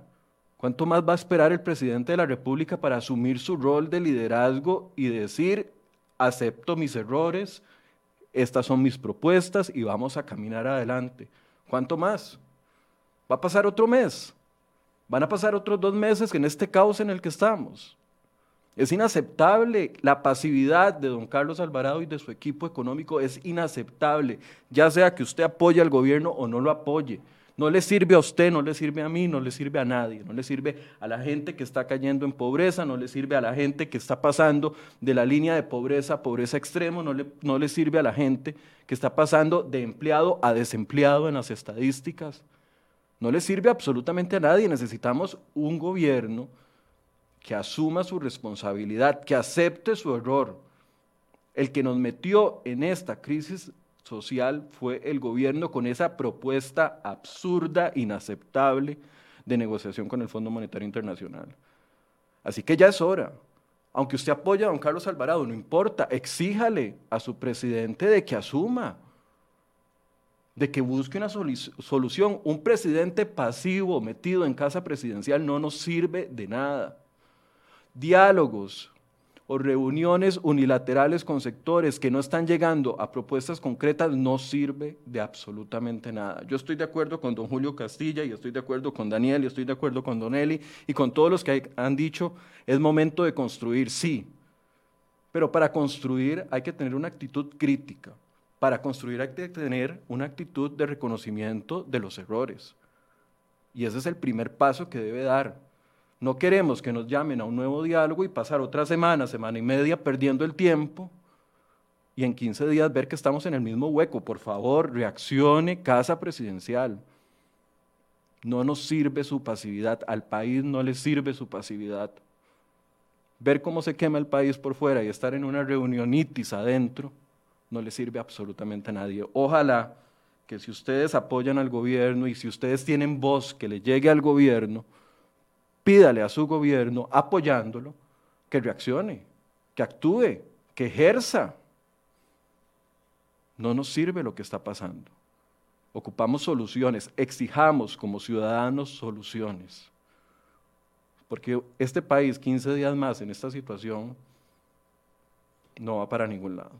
¿Cuánto más va a esperar el presidente de la República para asumir su rol de liderazgo y decir, acepto mis errores, estas son mis propuestas y vamos a caminar adelante. ¿Cuánto más? Va a pasar otro mes. Van a pasar otros dos meses en este caos en el que estamos. Es inaceptable la pasividad de don Carlos Alvarado y de su equipo económico, es inaceptable, ya sea que usted apoye al gobierno o no lo apoye. No le sirve a usted, no le sirve a mí, no le sirve a nadie, no le sirve a la gente que está cayendo en pobreza, no le sirve a la gente que está pasando de la línea de pobreza a pobreza extremo, no le, no le sirve a la gente que está pasando de empleado a desempleado en las estadísticas. No le sirve absolutamente a nadie. Necesitamos un gobierno que asuma su responsabilidad, que acepte su error. El que nos metió en esta crisis social fue el gobierno con esa propuesta absurda, inaceptable, de negociación con el Fondo Monetario Internacional. Así que ya es hora. Aunque usted apoya a don Carlos Alvarado, no importa, exíjale a su presidente de que asuma, de que busque una solución. Un presidente pasivo metido en casa presidencial no nos sirve de nada. Diálogos, o reuniones unilaterales con sectores que no están llegando a propuestas concretas no sirve de absolutamente nada. Yo estoy de acuerdo con don Julio Castilla y estoy de acuerdo con Daniel y estoy de acuerdo con don Eli y con todos los que han dicho es momento de construir, sí, pero para construir hay que tener una actitud crítica. Para construir hay que tener una actitud de reconocimiento de los errores. Y ese es el primer paso que debe dar. No queremos que nos llamen a un nuevo diálogo y pasar otra semana, semana y media perdiendo el tiempo y en 15 días ver que estamos en el mismo hueco. Por favor, reaccione Casa Presidencial. No nos sirve su pasividad, al país no le sirve su pasividad. Ver cómo se quema el país por fuera y estar en una reunionitis adentro no le sirve absolutamente a nadie. Ojalá que si ustedes apoyan al gobierno y si ustedes tienen voz que le llegue al gobierno, pídale a su gobierno, apoyándolo, que reaccione, que actúe, que ejerza. No nos sirve lo que está pasando. Ocupamos soluciones, exijamos como ciudadanos soluciones. Porque este país, 15 días más en esta situación, no va para ningún lado.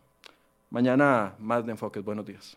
Mañana más de enfoques. Buenos días.